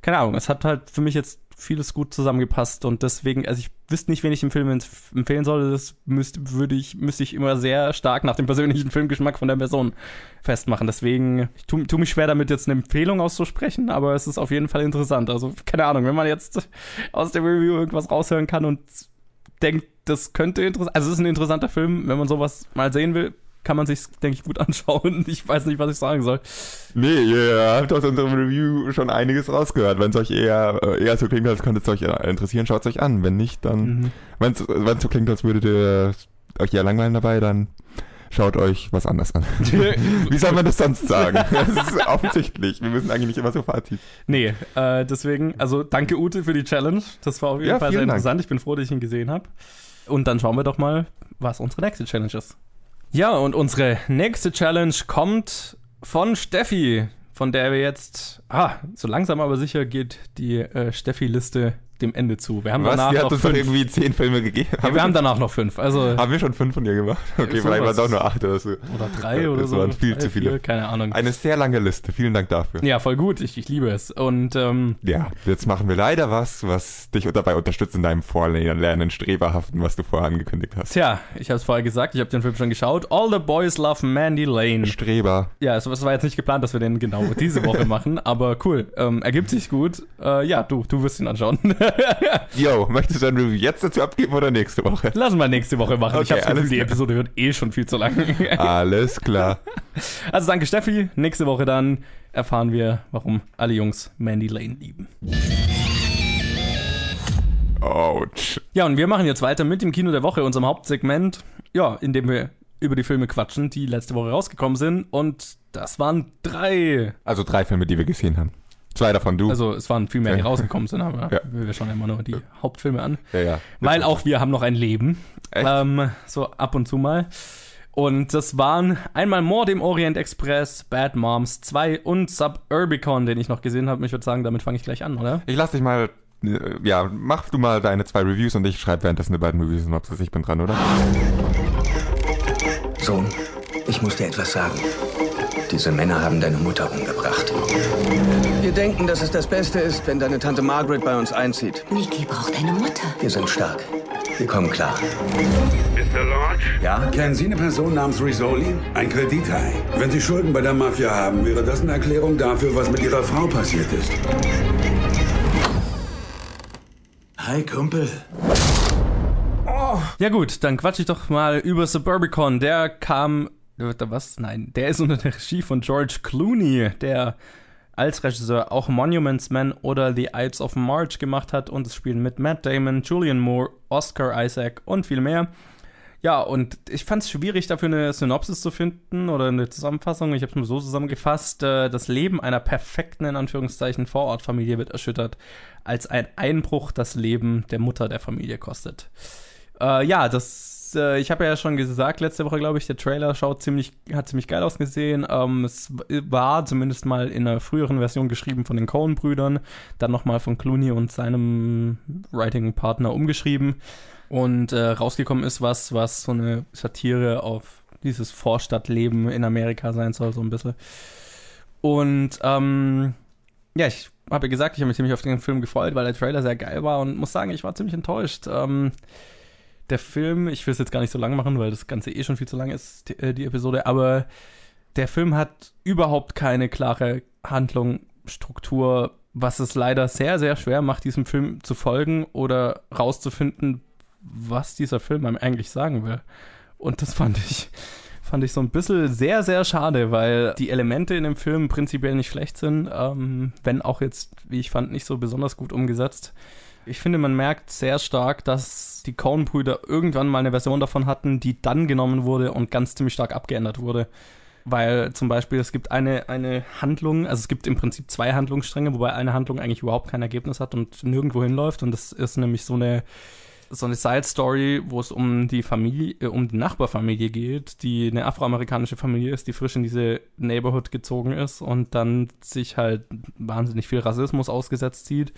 keine Ahnung, es hat halt für mich jetzt vieles gut zusammengepasst und deswegen, also ich wüsste nicht, wen ich den Film empf- empfehlen sollte. Das müsste, würde ich, müsste ich immer sehr stark nach dem persönlichen Filmgeschmack von der Person festmachen. Deswegen, ich tue tu mich schwer damit, jetzt eine Empfehlung auszusprechen, aber es ist auf jeden Fall interessant. Also, keine Ahnung, wenn man jetzt aus der Review irgendwas raushören kann und denkt, das könnte interessant, also es ist ein interessanter Film, wenn man sowas mal sehen will, kann man sich, denke ich, gut (laughs) anschauen. Ich weiß nicht, was ich sagen soll. Nee, ihr habt aus unserem Review schon einiges rausgehört. Wenn es euch eher, äh, eher so klingt, als könnte es euch interessieren, schaut es euch an. Wenn nicht, dann, Mhm. wenn es so klingt, als würdet ihr euch eher langweilen dabei, dann schaut euch was anderes an. (laughs) Wie soll man das sonst sagen? Das ist offensichtlich. Wir müssen eigentlich nicht immer so Fazit. Nee, äh, deswegen, also danke Ute für die Challenge. Das war auf jeden Ja, Fall sehr Dank. interessant. Ich bin froh, dass ich ihn gesehen habe. Und dann schauen wir doch mal, was unsere nächste Challenge ist. Ja, und unsere nächste Challenge kommt von Steffi, von der wir jetzt Ah, so langsam aber sicher geht die äh, Steffi-Liste dem Ende zu. Wir haben Was? danach Die hat noch uns doch fünf. irgendwie zehn Filme gegeben. Ja, wir haben danach noch fünf. Also (laughs) haben wir schon fünf von dir gemacht? Okay, vielleicht waren es auch nur acht oder so. oder drei oder Das so. waren viel Drei, zu viele. vier, keine Ahnung. Eine sehr lange Liste. Vielen Dank dafür. Ja, voll gut. Ich, ich liebe es. Und ähm, Ja, jetzt machen wir leider was, was dich dabei unterstützt in deinem Vorlernen, Streberhaften, was du vorher angekündigt hast. tja, ich habe es vorher gesagt, ich habe den Film schon geschaut. All the Boys Love Mandy Lane. Streber. Ja, es, es war jetzt nicht geplant, dass wir den genau diese Woche (laughs) machen, aber cool. Ähm, ergibt sich gut. Äh, ja, du, du wirst ihn anschauen. (laughs) Yo, möchtest du ein Review jetzt dazu abgeben oder nächste Woche? Lass mal nächste Woche machen. ich Okay, habe das Gefühl, die. Episode wird eh schon viel zu lang. (laughs) Alles klar. (laughs) Also danke Steffi. Nächste Woche dann erfahren wir, warum alle Jungs Mandy Lane lieben. Autsch. Ja, und wir machen jetzt weiter mit dem Kino der Woche, unserem Hauptsegment, ja, in dem wir über die Filme quatschen, die letzte Woche rausgekommen sind. Und das waren drei. Also drei Filme, die wir gesehen haben. Zwei davon du. Also es waren viel mehr, die rausgekommen sind, aber Ja. wir schauen immer nur die Hauptfilme an. ja, ja. Weil auch wir haben noch ein Leben. Echt? Ähm, so ab und zu mal. Und das waren einmal Mord im Orient Express, Bad Moms 2 und Suburbicon, den ich noch gesehen habe. Ich würde sagen, damit fange ich gleich an, oder? Ich lass dich mal, äh, ja, mach du mal deine zwei Reviews und ich schreibe währenddessen die beiden Reviews und ob ich bin dran, oder? Sohn, ich muss dir etwas sagen. Diese Männer haben deine Mutter umgebracht. Wir denken, dass es das Beste ist, wenn deine Tante Margaret bei uns einzieht. Niki braucht eine Mutter. Wir sind stark. Wir kommen klar. Mr. Lodge? Ja? Kennen Sie eine Person namens Risoli? Ein Kredithai. Wenn Sie Schulden bei der Mafia haben, wäre das eine Erklärung dafür, was mit Ihrer Frau passiert ist. Hi, Kumpel. Ja gut, dann quatsch ich doch mal über Suburbicon. Der kam, was? Nein, der ist unter der Regie von George Clooney, der als Regisseur auch Monuments Men oder The Ides of March gemacht hat und es spielen mit Matt Damon, Julian Moore, Oscar Isaac und viel mehr. Ja, und ich fand es schwierig, dafür eine Synopsis zu finden oder eine Zusammenfassung. Ich habe es mal so zusammengefasst. Äh, das Leben einer perfekten, in Anführungszeichen, Vorortfamilie wird erschüttert, als ein Einbruch das Leben der Mutter der Familie kostet. Äh, ja, das, äh, ich habe ja schon gesagt, letzte Woche, glaube ich, der Trailer schaut ziemlich, hat ziemlich geil ausgesehen. Ähm, es war zumindest mal in einer früheren Version geschrieben von den Coen-Brüdern, dann nochmal von Clooney und seinem Writing-Partner umgeschrieben. Und äh, rausgekommen ist was, was so eine Satire auf dieses Vorstadtleben in Amerika sein soll, so ein bisschen. Und ähm, ja, ich habe ja gesagt, ich habe mich ziemlich auf den Film gefreut, weil der Trailer sehr geil war und muss sagen, ich war ziemlich enttäuscht. Ähm, der Film, ich will es jetzt gar nicht so lang machen, weil das Ganze eh schon viel zu lang ist, die, äh, die Episode, aber der Film hat überhaupt keine klare Handlung, Struktur, was es leider sehr, sehr schwer macht, diesem Film zu folgen oder rauszufinden, was dieser Film einem eigentlich sagen will. Und das fand ich, fand ich so ein bisschen sehr, sehr schade, weil die Elemente in dem Film prinzipiell nicht schlecht sind, ähm, wenn auch jetzt, wie ich fand, nicht so besonders gut umgesetzt. Ich finde, man merkt sehr stark, dass die Coen-Brüder irgendwann mal eine Version davon hatten, die dann genommen wurde und ganz ziemlich stark abgeändert wurde. Weil zum Beispiel es gibt eine, eine Handlung, also es gibt im Prinzip zwei Handlungsstränge, wobei eine Handlung eigentlich überhaupt kein Ergebnis hat und nirgendwo hinläuft. Und das ist nämlich so eine, so eine Side-Story, wo es um die Familie, äh, um die Nachbarfamilie geht, die eine afroamerikanische Familie ist, die frisch in diese Neighborhood gezogen ist und dann sich halt wahnsinnig viel Rassismus ausgesetzt sieht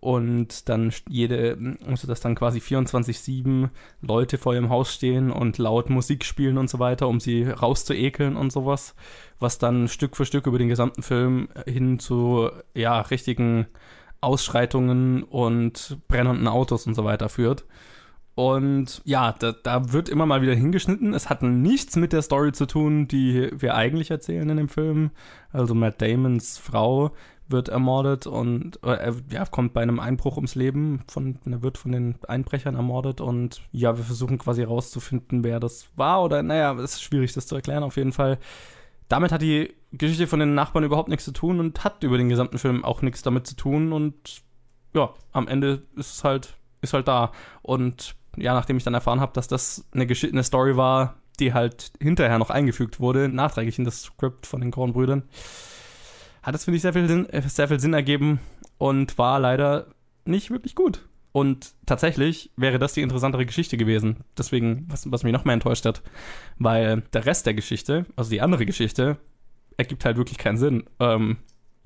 und dann jede, also dass dann quasi 24-7 Leute vor ihrem Haus stehen und laut Musik spielen und so weiter, um sie rauszuekeln und sowas, was dann Stück für Stück über den gesamten Film hin zu, ja, richtigen Ausschreitungen und brennenden Autos und so weiter führt. Und ja, da, da wird immer mal wieder hingeschnitten. Es hat nichts mit der Story zu tun, die wir eigentlich erzählen in dem Film. Also Matt Damons Frau wird ermordet und äh, er ja, kommt bei einem Einbruch ums Leben. Von, er wird von den Einbrechern ermordet und ja, wir versuchen quasi rauszufinden, wer das war. Oder naja, es ist schwierig, das zu erklären auf jeden Fall. Damit hat die Geschichte von den Nachbarn überhaupt nichts zu tun und hat über den gesamten Film auch nichts damit zu tun. Und ja, am Ende ist es halt, ist halt da. Und ja, nachdem ich dann erfahren habe, dass das eine, Gesch eine Story war, die halt hinterher noch eingefügt wurde, nachträglich in das Skript von den Kornbrüdern, hat es, finde ich, sehr viel, Sinn, äh, sehr viel Sinn ergeben und war leider nicht wirklich gut. Und tatsächlich wäre das die interessantere Geschichte gewesen. Deswegen, was, was mich noch mehr enttäuscht hat, weil der Rest der Geschichte, also die andere Geschichte, ergibt halt wirklich keinen Sinn. Ähm,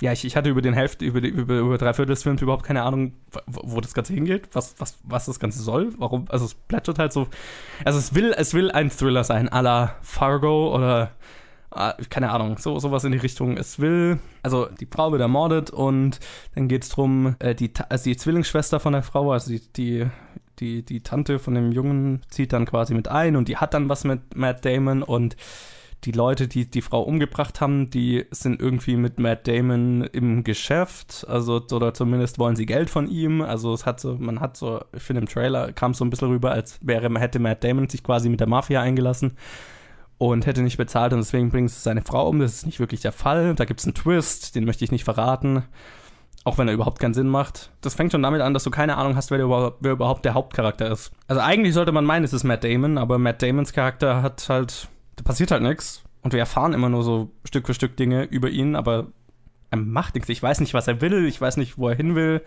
ja, ich, ich hatte über den Hälfte, über, die, über, über drei Viertel des Films überhaupt keine Ahnung, wo, wo das Ganze hingeht, was, was, was das Ganze soll, warum, also es plätschert halt so, also es will, es will ein Thriller sein, à la Fargo oder, keine Ahnung, so, sowas in die Richtung. Es will, also die Frau wird ermordet und dann geht es darum, äh, die, also die Zwillingsschwester von der Frau, also die, die, die, die Tante von dem Jungen zieht dann quasi mit ein und die hat dann was mit Matt Damon und die Leute, die die Frau umgebracht haben, die sind irgendwie mit Matt Damon im Geschäft, also oder zumindest wollen sie Geld von ihm. Also es hat so, man hat so, ich finde im Trailer kam es so ein bisschen rüber, als wäre hätte Matt Damon sich quasi mit der Mafia eingelassen und hätte nicht bezahlt und deswegen bringt es seine Frau um. Das ist nicht wirklich der Fall. Da gibt es einen Twist, den möchte ich nicht verraten. Auch wenn er überhaupt keinen Sinn macht. Das fängt schon damit an, dass du keine Ahnung hast, wer, überhaupt, wer überhaupt der Hauptcharakter ist. Also eigentlich sollte man meinen, es ist Matt Damon, aber Matt Damons Charakter hat halt da passiert halt nichts. Und wir erfahren immer nur so Stück für Stück Dinge über ihn, aber er macht nichts. Ich weiß nicht, was er will, ich weiß nicht, wo er hin will.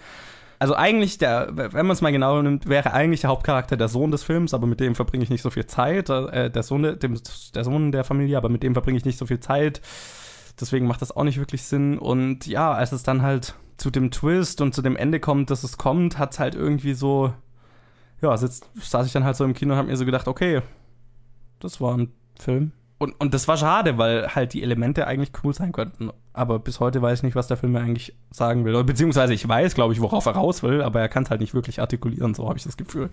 Also eigentlich, der, wenn man es mal genau nimmt, wäre eigentlich der Hauptcharakter der Sohn des Films, aber mit dem verbringe ich nicht so viel Zeit. Äh, der, Sohn, dem, der Sohn der Familie, aber mit dem verbringe ich nicht so viel Zeit. Deswegen macht das auch nicht wirklich Sinn. Und ja, als es dann halt zu dem Twist und zu dem Ende kommt, dass es kommt, hat es halt irgendwie so, ja, sitzt, saß ich dann halt so im Kino und habe mir so gedacht, okay, das war ein Film. Und, und das war schade, weil halt die Elemente eigentlich cool sein könnten. Aber bis heute weiß ich nicht, was der Film mir eigentlich sagen will. Beziehungsweise ich weiß, glaube ich, worauf er raus will, aber er kann es halt nicht wirklich artikulieren, so habe ich das Gefühl.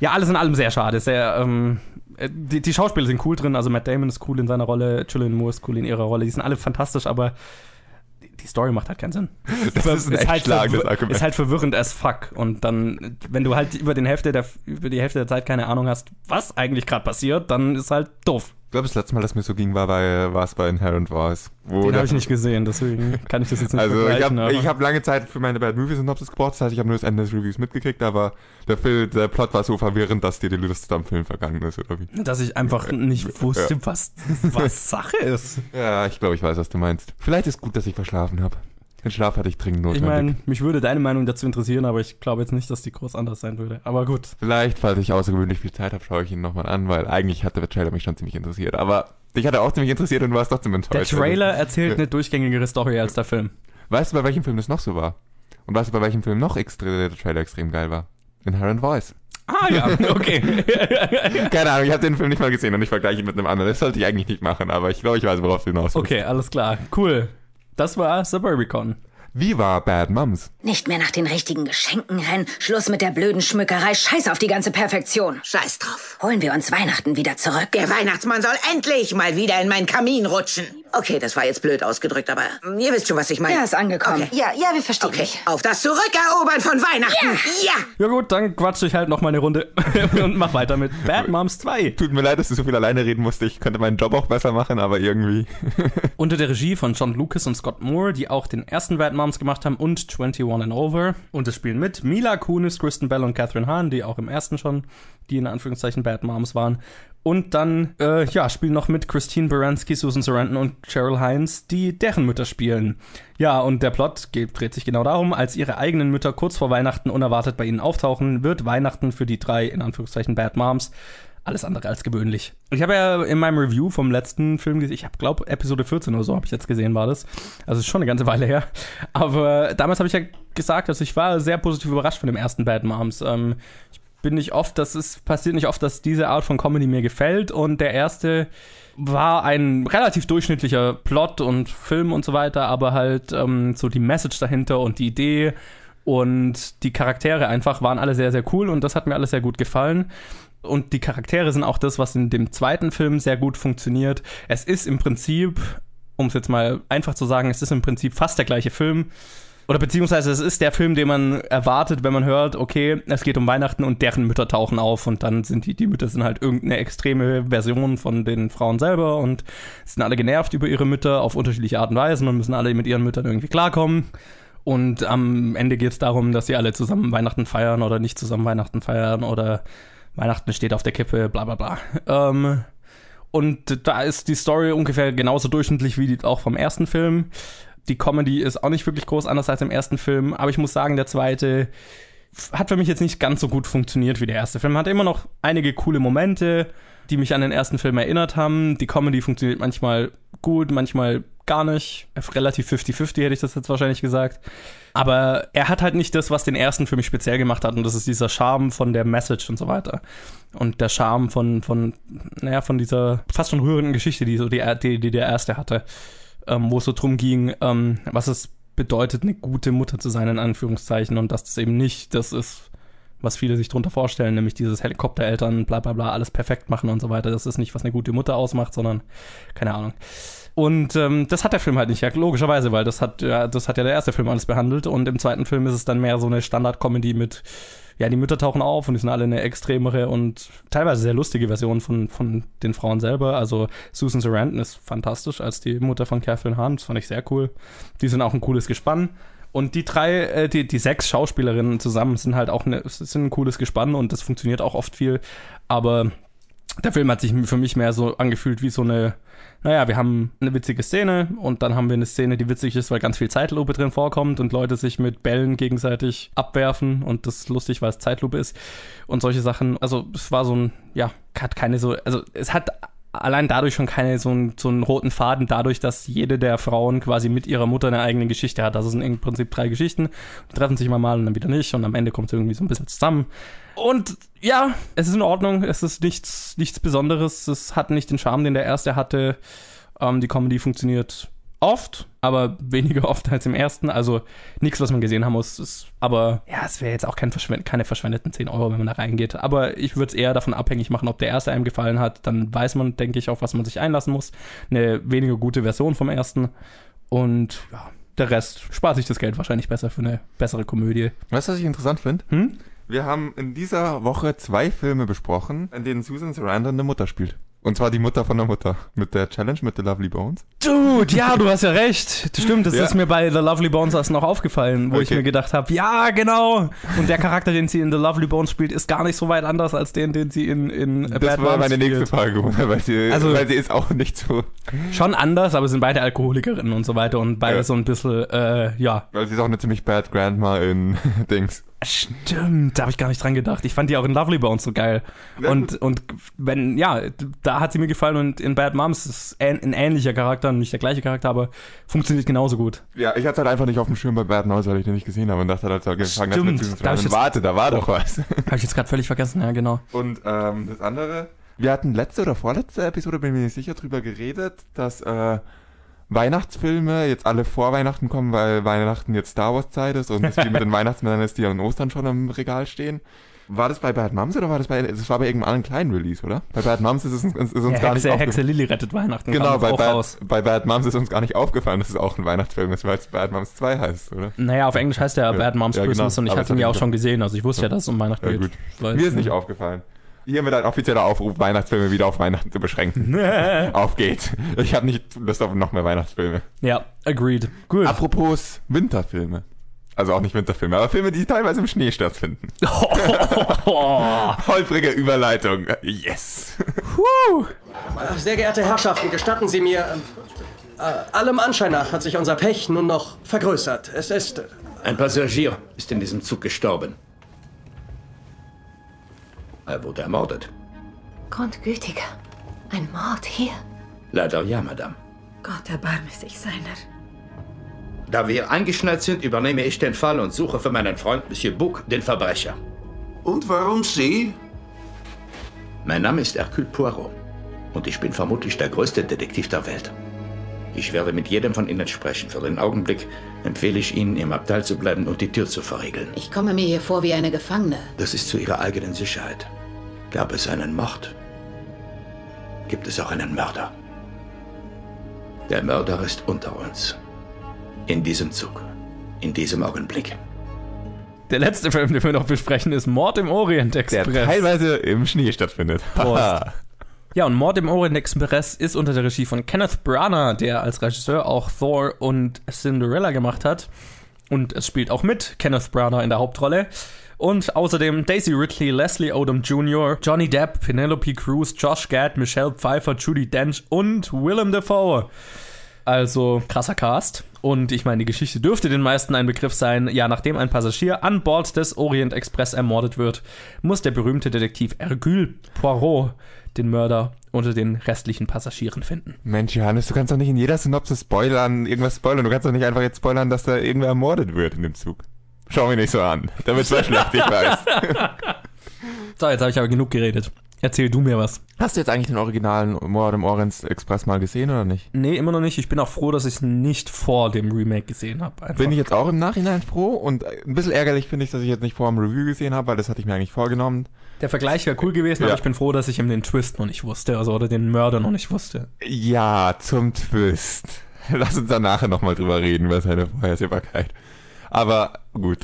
Ja, alles in allem sehr schade. Sehr, ähm, die, die Schauspieler sind cool drin, also Matt Damon ist cool in seiner Rolle, Julian Moore ist cool in ihrer Rolle, die sind alle fantastisch, aber die Story macht halt keinen Sinn. (laughs) Das ist, ein ist, halt Argument. ist halt verwirrend as fuck. Und dann, wenn du halt über, den Hälfte der, über die Hälfte der Zeit keine Ahnung hast, was eigentlich gerade passiert, dann ist halt doof. Ich glaube, das letzte Mal, dass mir so ging, war bei, war es bei Inherent Wars. Den habe ich nicht gesehen, deswegen (laughs) kann ich das jetzt nicht Also ich habe hab lange Zeit für meine Bad Movie Synopsis gebraucht, das heißt, ich habe nur das Ende des Reviews mitgekriegt, aber der, Film, der Plot war so verwirrend, dass dir die Lust am Film vergangen ist, oder wie? Dass ich einfach nicht wusste, ja. was, was Sache ist. Ja, ich glaube, ich weiß, was du meinst. Vielleicht ist gut, dass ich verschlafen habe. Den Schlaf hatte ich dringend notwendig. Ich meine, mich würde deine Meinung dazu interessieren, aber ich glaube jetzt nicht, dass die groß anders sein würde. Aber gut. Vielleicht, falls ich außergewöhnlich viel Zeit habe, schaue ich ihn nochmal an, weil eigentlich hat der Trailer mich schon ziemlich interessiert. Aber dich hat er auch ziemlich interessiert und du warst trotzdem enttäuscht. Der Trailer erzählt eine durchgängigere Story als der Film. Weißt du, bei welchem Film das noch so war? Und weißt du, bei welchem Film noch extra, der Trailer extrem geil war? Inherent Voice. Ah ja, (laughs) okay. (laughs) Keine Ahnung, ich habe den Film nicht mal gesehen und ich vergleiche ihn mit einem anderen. Das sollte ich eigentlich nicht machen, aber ich glaube, ich weiß, worauf du hinaus willst. Okay, alles klar. Cool. Das war Suburbicon. Wie war Bad Mums? Nicht mehr nach den richtigen Geschenken rennen. Schluss mit der blöden Schmückerei. Scheiß auf die ganze Perfektion. Scheiß drauf. Holen wir uns Weihnachten wieder zurück. Der Weihnachtsmann soll endlich mal wieder in meinen Kamin rutschen. Okay, das war jetzt blöd ausgedrückt, aber ihr wisst schon, was ich meine. Ja, ist angekommen. Okay. Ja, ja, wir verstehen okay. dich. Auf das Zurückerobern von Weihnachten. Ja. ja. Ja gut, dann quatsch ich halt noch mal eine Runde (laughs) und mach weiter mit Bad Moms 2. Tut mir leid, dass du so viel alleine reden musste. Ich könnte meinen Job auch besser machen, aber irgendwie. (laughs) Unter der Regie von John Lucas und Scott Moore, die auch den ersten Bad Moms gemacht haben und 21 and Over. Und es spielen mit Mila Kunis, Kristen Bell und Catherine Hahn, die auch im ersten schon, die in Anführungszeichen Bad Moms waren. Und dann, äh, ja, spielen noch mit Christine Baranski, Susan Sarandon und Cheryl Hines, die deren Mütter spielen. Ja, und der Plot geht, dreht sich genau darum, als ihre eigenen Mütter kurz vor Weihnachten unerwartet bei ihnen auftauchen, wird Weihnachten für die drei, in Anführungszeichen, Bad Moms alles andere als gewöhnlich. Ich habe ja in meinem Review vom letzten Film gesehen, ich habe glaube Episode 14 oder so habe ich jetzt gesehen, war das. Also ist schon eine ganze Weile her. Aber damals habe ich ja gesagt, dass ich war sehr positiv überrascht von dem ersten Bad Moms. Ähm, bin nicht oft, das ist passiert nicht oft, dass diese Art von Comedy mir gefällt und der erste war ein relativ durchschnittlicher Plot und Film und so weiter, aber halt ähm, so die Message dahinter und die Idee und die Charaktere einfach waren alle sehr, sehr cool und das hat mir alles sehr gut gefallen und die Charaktere sind auch das, was in dem zweiten Film sehr gut funktioniert. Es ist im Prinzip, um es jetzt mal einfach zu sagen, es ist im Prinzip fast der gleiche Film. Oder beziehungsweise es ist der Film, den man erwartet, wenn man hört, okay, es geht um Weihnachten und deren Mütter tauchen auf und dann sind die, die Mütter sind halt irgendeine extreme Version von den Frauen selber und sind alle genervt über ihre Mütter auf unterschiedliche Art und Weise und müssen alle mit ihren Müttern irgendwie klarkommen. Und am Ende geht es darum, dass sie alle zusammen Weihnachten feiern oder nicht zusammen Weihnachten feiern oder Weihnachten steht auf der Kippe, bla bla bla. Ähm, und da ist die Story ungefähr genauso durchschnittlich wie die auch vom ersten Film. Die Comedy ist auch nicht wirklich groß anders als im ersten Film, aber ich muss sagen, der zweite hat für mich jetzt nicht ganz so gut funktioniert wie der erste Film. Hat immer noch einige coole Momente, die mich an den ersten Film erinnert haben. Die Comedy funktioniert manchmal gut, manchmal gar nicht. Relativ 50-50 hätte ich das jetzt wahrscheinlich gesagt. Aber er hat halt nicht das, was den ersten für mich speziell gemacht hat. Und das ist dieser Charme von der Message und so weiter. Und der Charme von, von, naja, von dieser fast schon rührenden Geschichte, die so die, die, die der erste hatte. Ähm, wo es so drum ging, ähm, was es bedeutet, eine gute Mutter zu sein, in Anführungszeichen. Und dass das eben nicht das ist, was viele sich darunter vorstellen, nämlich dieses Helikoptereltern, bla bla bla, alles perfekt machen und so weiter. Das ist nicht, was eine gute Mutter ausmacht, sondern keine Ahnung. Und ähm, das hat der Film halt nicht, ja, logischerweise, weil das hat, ja, das hat ja der erste Film alles behandelt. Und im zweiten Film ist es dann mehr so eine Standard-Comedy mit, ja, die Mütter tauchen auf und die sind alle eine extremere und teilweise sehr lustige Version von, von den Frauen selber. Also Susan Sarandon ist fantastisch als die Mutter von Catherine Hahn, das fand ich sehr cool. Die sind auch ein cooles Gespann. Und die drei, äh, die, die sechs Schauspielerinnen zusammen sind halt auch eine, sind ein cooles Gespann und das funktioniert auch oft viel. Aber der Film hat sich für mich mehr so angefühlt wie so eine, naja, wir haben eine witzige Szene und dann haben wir eine Szene, die witzig ist, weil ganz viel Zeitlupe drin vorkommt und Leute sich mit Bällen gegenseitig abwerfen und das ist lustig, weil es Zeitlupe ist und solche Sachen. Also es war so ein, ja, hat keine so, also es hat allein dadurch schon keine so, einen, so einen roten Faden, dadurch, dass jede der Frauen quasi mit ihrer Mutter eine eigene Geschichte hat. Also sind im Prinzip drei Geschichten, die treffen sich mal mal und dann wieder nicht und am Ende kommt es irgendwie so ein bisschen zusammen. Und ja, es ist in Ordnung, es ist nichts, nichts Besonderes, es hat nicht den Charme, den der erste hatte. Ähm, die Comedy funktioniert oft, aber weniger oft als im ersten. Also nichts, was man gesehen haben muss. Ist, aber ja, es wäre jetzt auch kein verschwend keine verschwendeten 10 Euro, wenn man da reingeht. Aber ich würde es eher davon abhängig machen, ob der erste einem gefallen hat. Dann weiß man, denke ich, auf was man sich einlassen muss. Eine weniger gute Version vom ersten. Und ja, der Rest spart sich das Geld wahrscheinlich besser für eine bessere Komödie. Weißt du, was ich interessant finde? Hm? Wir haben in dieser Woche zwei Filme besprochen, in denen Susan Sarandon eine Mutter spielt. Und zwar die Mutter von der Mutter. Mit der Challenge mit The Lovely Bones. Dude, ja, du hast ja recht. Das stimmt, das Ja. ist mir bei The Lovely Bones erst noch aufgefallen, wo ich Okay. mir gedacht habe, ja, genau. Und der Charakter, den sie in The Lovely Bones spielt, ist gar nicht so weit anders als den, den sie in, in Das Bad war Moms meine nächste spielt. Frage, weil sie, Also- weil sie ist auch nicht so, Schon anders, aber sind beide Alkoholikerinnen und so weiter und beide Ja. so ein bisschen, äh, ja. weil sie ist auch eine ziemlich bad Grandma in (laughs) Dings. Stimmt, da habe ich gar nicht dran gedacht. Ich fand die auch in Lovely Bones so geil. Ja, und, und wenn, ja, da hat sie mir gefallen und in Bad Moms ist ein, ähnlicher Charakter, nicht der gleiche Charakter, aber funktioniert genauso gut. Ja, ich hatte halt einfach nicht auf dem Schirm bei Bad Mouse, weil ich den nicht gesehen habe und dachte halt, er angefangen hat mit ich Sarandon, jetzt- warte, da war doch was. Habe ich jetzt gerade völlig vergessen, ja, genau. Und ähm, das andere, wir hatten letzte oder vorletzte Episode, bin mir nicht sicher, drüber geredet, dass äh, Weihnachtsfilme jetzt alle vor Weihnachten kommen, weil Weihnachten jetzt Star Wars Zeit ist und es wie mit den (laughs) Weihnachtsmännern ist, die an Ostern schon im Regal stehen. War das bei Bad Moms oder war das bei, das war bei irgendeinem anderen kleinen Release, oder? Bei Bad Moms ist es uns, ist uns Ja, gar nicht Hexe, aufgefallen. Hexe Lilly rettet Weihnachten. Genau, bei Bad, raus. bei Bad Moms ist uns gar nicht aufgefallen, dass es auch ein Weihnachtsfilm ist, weil es Bad Moms 2 heißt, oder? Naja, auf Englisch heißt der Ja, Bad Moms ja, genau. Christmas und ich hatte ihn ja auch schon gesehen. Also ich wusste ja, dass es um Weihnachten Ja, geht. Mir ist nicht aufgefallen. Hiermit ein offizieller Aufruf, Weihnachtsfilme wieder auf Weihnachten zu beschränken. (laughs) auf geht's. Ich habe nicht Lust auf noch mehr Weihnachtsfilme. Ja, agreed. Gut. Apropos Winterfilme. Also auch nicht Winterfilme, aber Filme, die teilweise im Schnee stattfinden. (laughs) Oh. Holprige Überleitung. Yes. Sehr geehrte Herrschaften, gestatten Sie mir. Äh, allem Anschein nach hat sich unser Pech nun noch vergrößert. Es ist. Ein Passagier ist in diesem Zug gestorben. Er wurde ermordet. Grundgütiger. Ein Mord hier. Leider ja, Madame. Gott erbarme sich seiner. Da wir eingeschneit sind, übernehme ich den Fall und suche für meinen Freund Monsieur Bouc den Verbrecher. Und warum Sie? Mein Name ist Hercule Poirot und ich bin vermutlich der größte Detektiv der Welt. Ich werde mit jedem von Ihnen sprechen. Für den Augenblick empfehle ich Ihnen, im Abteil zu bleiben und die Tür zu verriegeln. Ich komme mir hier vor wie eine Gefangene. Das ist zu Ihrer eigenen Sicherheit. Gab es einen Mord, gibt es auch einen Mörder. Der Mörder ist unter uns. In diesem Zug. In diesem Augenblick. Der letzte Film, den wir noch besprechen, ist Mord im Orient Der Express. teilweise im Schnee stattfindet. Prost. Ja, und Mord im Orient Express ist unter der Regie von Kenneth Branagh, der als Regisseur auch Thor und Cinderella gemacht hat. Und es spielt auch mit Kenneth Branagh in der Hauptrolle. Und außerdem Daisy Ridley, Leslie Odom Jr., Johnny Depp, Penelope Cruz, Josh Gad, Michelle Pfeiffer, Judy Dench und Willem Dafoe. Also krasser Cast. Und ich meine, die Geschichte dürfte den meisten ein Begriff sein. Ja, nachdem ein Passagier an Bord des Orient Express ermordet wird, muss der berühmte Detektiv Hercule Poirot den Mörder unter den restlichen Passagieren finden. Mensch, Johannes, du kannst doch nicht in jeder Synopsis spoilern, irgendwas spoilern. Du kannst doch nicht einfach jetzt spoilern, dass da irgendwer ermordet wird in dem Zug. Schau mich nicht so an. Damit war schlecht, ich weiß. So, jetzt habe ich aber genug geredet. Erzähl du mir was. Hast du jetzt eigentlich den originalen Mord im Orient Express mal gesehen oder nicht? Nee, immer noch nicht. Ich bin auch froh, dass ich es nicht vor dem Remake gesehen habe. Bin ich jetzt auch im Nachhinein froh und ein bisschen ärgerlich finde ich, dass ich jetzt nicht vor dem Review gesehen habe, weil das hatte ich mir eigentlich vorgenommen. Der Vergleich wäre cool gewesen, Ja. aber ich bin froh, dass ich ihm den Twist noch nicht wusste, also oder den Mörder noch nicht wusste. Ja, zum Twist. Lass uns da nachher nochmal drüber reden, über seine Vorhersehbarkeit. Aber gut.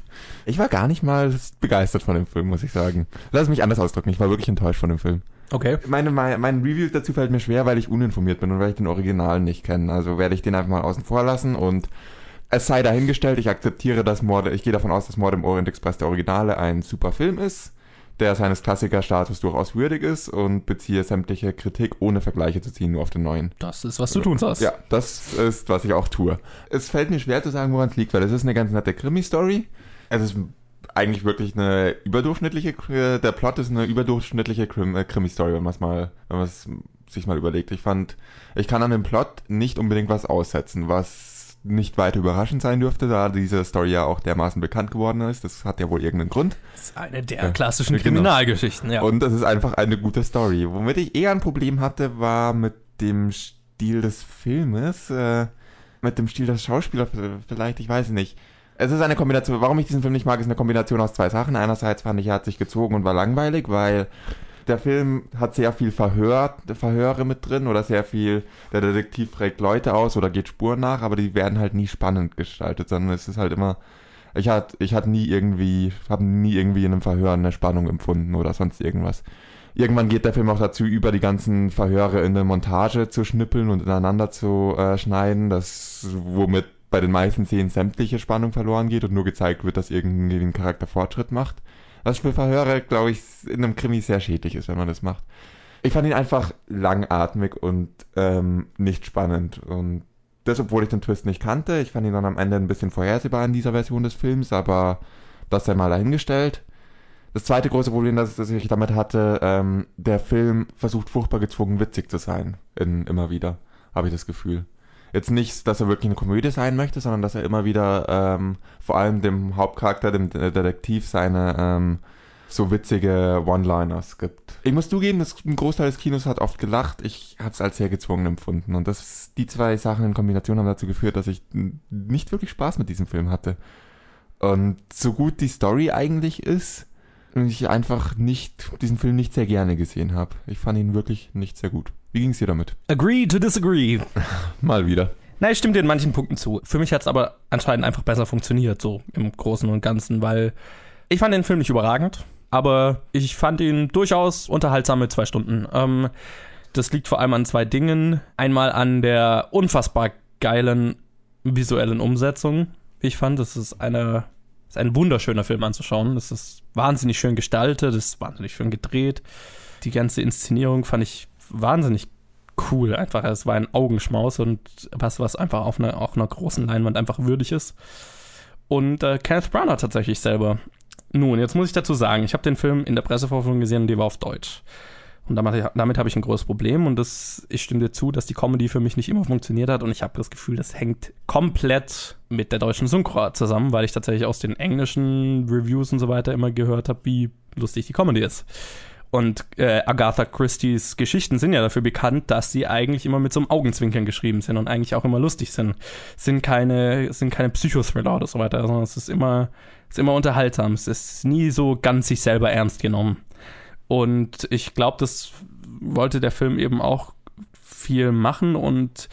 Ich war gar nicht mal begeistert von dem Film, muss ich sagen. Lass mich anders ausdrücken. Ich war wirklich enttäuscht von dem Film. Okay. Meine, mein, mein Review dazu fällt mir schwer, weil ich uninformiert bin und weil ich den Originalen nicht kenne. Also werde ich den einfach mal außen vor lassen und es sei dahingestellt, ich akzeptiere das Mord, ich gehe davon aus, dass Mord im Orient Express der Originale ein super Film ist, der seines Klassikerstatus durchaus würdig ist und beziehe sämtliche Kritik ohne Vergleiche zu ziehen, nur auf den neuen. Das ist, was du tun sollst. Ja, das ist, was ich auch tue. Es fällt mir schwer zu sagen, woran es liegt, weil es ist eine ganz nette Krimi-Story. Es ist eigentlich wirklich eine überdurchschnittliche, der Plot ist eine überdurchschnittliche äh, Krimi-Story, wenn man es mal, wenn man es sich mal überlegt. Ich fand, ich kann an dem Plot nicht unbedingt was aussetzen, was nicht weiter überraschend sein dürfte, da diese Story ja auch dermaßen bekannt geworden ist. Das hat ja wohl irgendeinen Grund. Das ist eine der klassischen genau. Kriminalgeschichten, ja. Und das ist einfach eine gute Story. Womit ich eher ein Problem hatte, war mit dem Stil des Filmes, äh, mit dem Stil des Schauspielers vielleicht, ich weiß nicht. Es ist eine Kombination, warum ich diesen Film nicht mag, ist eine Kombination aus zwei Sachen. Einerseits fand ich, er hat sich gezogen und war langweilig, weil der Film hat sehr viel Verhör, Verhöre mit drin oder sehr viel, der Detektiv fragt Leute aus oder geht Spuren nach, aber die werden halt nie spannend gestaltet, sondern es ist halt immer, ich hatte ich hatte nie irgendwie, habe nie irgendwie in einem Verhör eine Spannung empfunden oder sonst irgendwas. Irgendwann geht der Film auch dazu über, die ganzen Verhöre in der Montage zu schnippeln und ineinander zu äh, schneiden, das, womit bei den meisten Szenen sämtliche Spannung verloren geht und nur gezeigt wird, dass irgendwie ein Charakter Fortschritt macht. Was für Verhöre, glaube ich, in einem Krimi sehr schädlich ist, wenn man das macht. Ich fand ihn einfach langatmig und ähm, nicht spannend. Und das, obwohl ich den Twist nicht kannte. Ich fand ihn dann am Ende ein bisschen vorhersehbar in dieser Version des Films, aber das sei mal dahingestellt. Das zweite große Problem, das, das ich damit hatte, ähm, der Film versucht furchtbar gezwungen witzig zu sein. In, immer wieder, habe ich das Gefühl. Jetzt nicht, dass er wirklich eine Komödie sein möchte, sondern dass er immer wieder ähm, vor allem dem Hauptcharakter, dem De- Detektiv, seine ähm, so witzige One-Liners gibt. Ich muss zugeben, das, ein Großteil des Kinos hat oft gelacht. Ich habe es als sehr gezwungen empfunden. Und das, die zwei Sachen in Kombination haben dazu geführt, dass ich nicht wirklich Spaß mit diesem Film hatte. Und so gut die Story eigentlich ist, ich einfach nicht, diesen Film nicht sehr gerne gesehen habe. Ich fand ihn wirklich nicht sehr gut. Wie ging's dir damit? Agree to disagree. (laughs) Mal wieder. Na, ich stimme dir in manchen Punkten zu. Für mich hat es aber anscheinend einfach besser funktioniert, so im Großen und Ganzen, weil ich fand den Film nicht überragend, aber ich fand ihn durchaus unterhaltsam mit zwei Stunden. Ähm, das liegt vor allem an zwei Dingen. Einmal an der unfassbar geilen visuellen Umsetzung, wie ich fand. Das ist eine ist ein wunderschöner Film anzuschauen. Das ist wahnsinnig schön gestaltet, das ist wahnsinnig schön gedreht. Die ganze Inszenierung fand ich wahnsinnig cool. Einfach, es war ein Augenschmaus und was, was einfach auf einer, auf einer großen Leinwand einfach würdig ist. Und äh, Kenneth Branagh tatsächlich selber. Nun, jetzt muss ich dazu sagen, ich habe den Film in der Pressevorführung gesehen und die war auf Deutsch. Und damit, damit habe ich ein großes Problem und das, ich stimme dir zu, dass die Comedy für mich nicht immer funktioniert hat und ich habe das Gefühl, das hängt komplett mit der deutschen Synchro zusammen, weil ich tatsächlich aus den englischen Reviews und so weiter immer gehört habe, wie lustig die Comedy ist. Und äh, Agatha Christie's Geschichten sind ja dafür bekannt, dass sie eigentlich immer mit so einem Augenzwinkern geschrieben sind und eigentlich auch immer lustig sind. Sind keine, sind keine Psychothriller oder so weiter, sondern es ist immer, ist immer unterhaltsam. Es ist nie so ganz sich selber ernst genommen. Und ich glaube, das wollte der Film eben auch viel machen und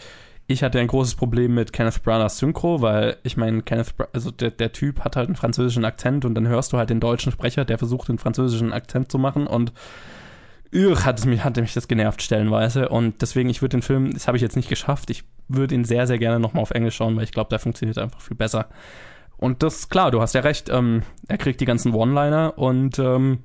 ich hatte ein großes Problem mit Kenneth Branaghs Synchro, weil ich meine, Kenneth, Bra also der, der Typ hat halt einen französischen Akzent und dann hörst du halt den deutschen Sprecher, der versucht, den französischen Akzent zu machen und Ugh, hat es mich, hatte mich das genervt stellenweise und deswegen, ich würde den Film, das habe ich jetzt nicht geschafft, ich würde ihn sehr, sehr gerne nochmal auf Englisch schauen, weil ich glaube, der funktioniert einfach viel besser. Und das, klar, du hast ja recht, ähm, er kriegt die ganzen One-Liner und ähm,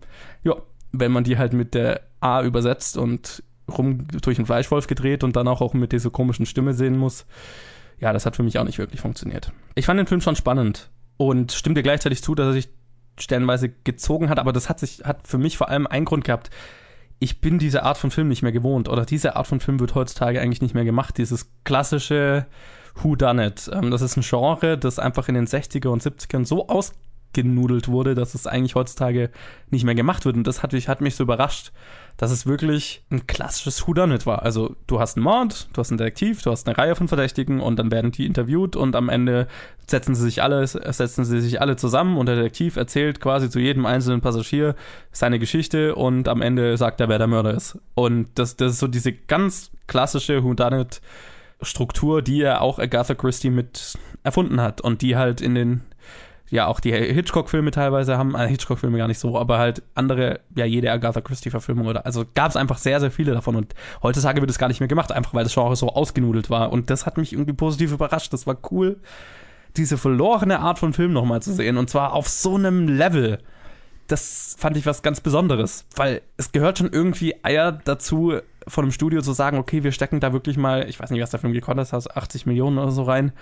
ja, wenn man die halt mit der A übersetzt und rum durch einen Fleischwolf gedreht und dann auch, mit dieser komischen Stimme sehen muss, ja, das hat für mich auch nicht wirklich funktioniert. Ich fand den Film schon spannend und stimme dir gleichzeitig zu, dass er sich stellenweise gezogen hat, aber das hat sich, hat für mich vor allem einen Grund gehabt. ich bin diese Art von Film nicht mehr gewohnt oder diese Art von Film wird heutzutage eigentlich nicht mehr gemacht. Dieses klassische Who Done It. Ähm, das ist ein Genre, das einfach in den 60er und 70ern so ausgenudelt wurde, dass es eigentlich heutzutage nicht mehr gemacht wird. Und das hat mich, hat mich so überrascht, dass es wirklich ein klassisches Who Done It war. Also du hast einen Mord, du hast einen Detektiv, du hast eine Reihe von Verdächtigen und dann werden die interviewt und am Ende setzen sie sich alle, setzen sie sich alle zusammen und der Detektiv erzählt quasi zu jedem einzelnen Passagier seine Geschichte und am Ende sagt er, wer der Mörder ist. Und das, das ist so diese ganz klassische Who Done It Struktur, die ja auch Agatha Christie mit erfunden hat und die halt in den ja auch die Hitchcock-Filme teilweise haben, äh, Hitchcock-Filme gar nicht so, aber halt andere, ja jede Agatha Christie-Verfilmung oder, also gab es einfach sehr, sehr viele davon und heutzutage wird es gar nicht mehr gemacht, einfach weil das Genre so ausgenudelt war und das hat mich irgendwie positiv überrascht, das war cool, diese verlorene Art von Film nochmal zu sehen und zwar auf so einem Level, das fand ich was ganz Besonderes, weil es gehört schon irgendwie Eier dazu, von einem Studio zu sagen, okay, wir stecken da wirklich mal, ich weiß nicht, was der Film gekostet hat, 80 Millionen oder so rein,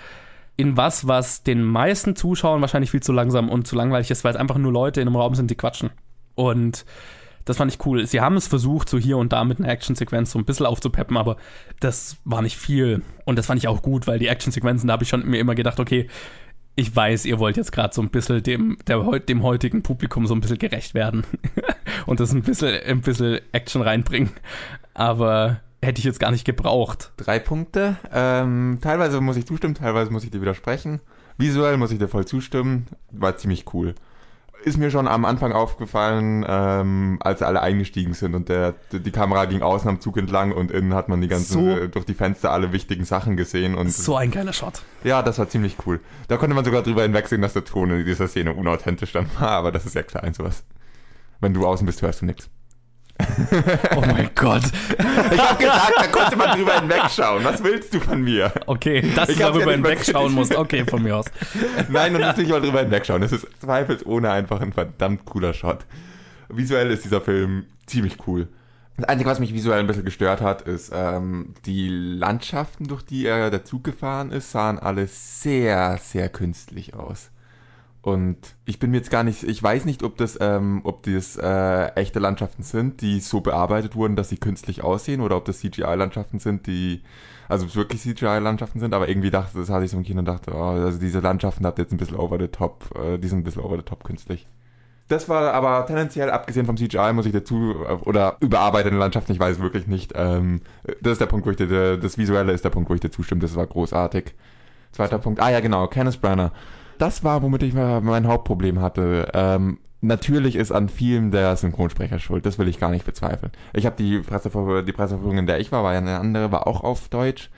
in was, was den meisten Zuschauern wahrscheinlich viel zu langsam und zu langweilig ist, weil es einfach nur Leute in einem Raum sind, die quatschen. Und das fand ich cool. Sie haben es versucht, so hier und da mit einer Actionsequenz so ein bisschen aufzupeppen, aber das war nicht viel. Und das fand ich auch gut, weil die Actionsequenzen, da habe ich schon mir immer gedacht, okay, ich weiß, ihr wollt jetzt gerade so ein bisschen dem, der, dem heutigen Publikum so ein bisschen gerecht werden (laughs) und das ein bisschen, ein bisschen Action reinbringen. Aber hätte ich jetzt gar nicht gebraucht. Drei Punkte. Ähm, teilweise muss ich zustimmen, teilweise muss ich dir widersprechen. Visuell muss ich dir voll zustimmen. War ziemlich cool. Ist mir schon am Anfang aufgefallen, ähm, als alle eingestiegen sind und der, die Kamera ging außen am Zug entlang und innen hat man die ganzen, So- äh, durch die Fenster alle wichtigen Sachen gesehen und So ein geiler Shot. ja, das war ziemlich cool. Da konnte man sogar drüber hinwegsehen, dass der Ton in dieser Szene unauthentisch dann war, aber das ist ja klar, sowas. Wenn du außen bist, hörst du nichts. (laughs) Oh mein Gott. Ich hab gesagt, da konnte man drüber hinwegschauen. Was willst du von mir? Okay, dass Ich du ja darüber nicht mal hinwegschauen musst. Okay, von mir aus. Nein, und natürlich mal drüber hinwegschauen. Es ist zweifelsohne einfach ein verdammt cooler Shot. Visuell ist dieser Film ziemlich cool. Das Einzige, was mich visuell ein bisschen gestört hat, ist, ähm, die Landschaften, durch die er der Zug gefahren ist, sahen alle sehr, sehr künstlich aus. Und ich bin mir jetzt gar nicht, ich weiß nicht, ob das, ähm, ob das äh, echte Landschaften sind, die so bearbeitet wurden, dass sie künstlich aussehen, oder ob das CGI-Landschaften sind, die, also wirklich CGI-Landschaften sind, aber irgendwie dachte, das hatte ich so im Kino und dachte, oh, also diese Landschaften habt ihr jetzt ein bisschen over the top, äh, die sind ein bisschen over the top künstlich. Das war aber tendenziell, abgesehen vom CGI, muss ich dazu, äh, oder überarbeitete Landschaften, ich weiß wirklich nicht, ähm, das ist der Punkt, wo ich dir, das Visuelle ist der Punkt, wo ich dir zustimme, das war großartig. Zweiter Punkt, ah ja genau, Kenneth Branagh. Das war, womit ich mein Hauptproblem hatte. Ähm, natürlich ist an vielen der Synchronsprecher schuld, das will ich gar nicht bezweifeln. Ich habe die Pressever die Presseverführung, in der ich war, war ja eine andere, war auch auf Deutsch.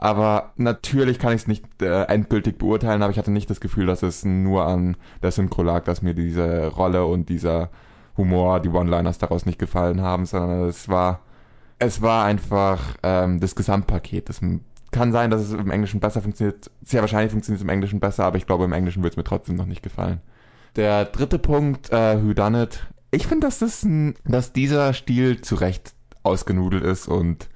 Aber natürlich kann ich es nicht äh, endgültig beurteilen, aber ich hatte nicht das Gefühl, dass es nur an der Synchro lag, dass mir diese Rolle und dieser Humor, die One-Liners daraus nicht gefallen haben, sondern es war, es war einfach ähm, das Gesamtpaket. Das kann sein, dass es im Englischen besser funktioniert. Sehr wahrscheinlich funktioniert es im Englischen besser, aber ich glaube, im Englischen wird es mir trotzdem noch nicht gefallen. Der dritte Punkt, äh, Who Done It. Ich finde, dass, das dass dieser Stil zu Recht ausgenudelt ist und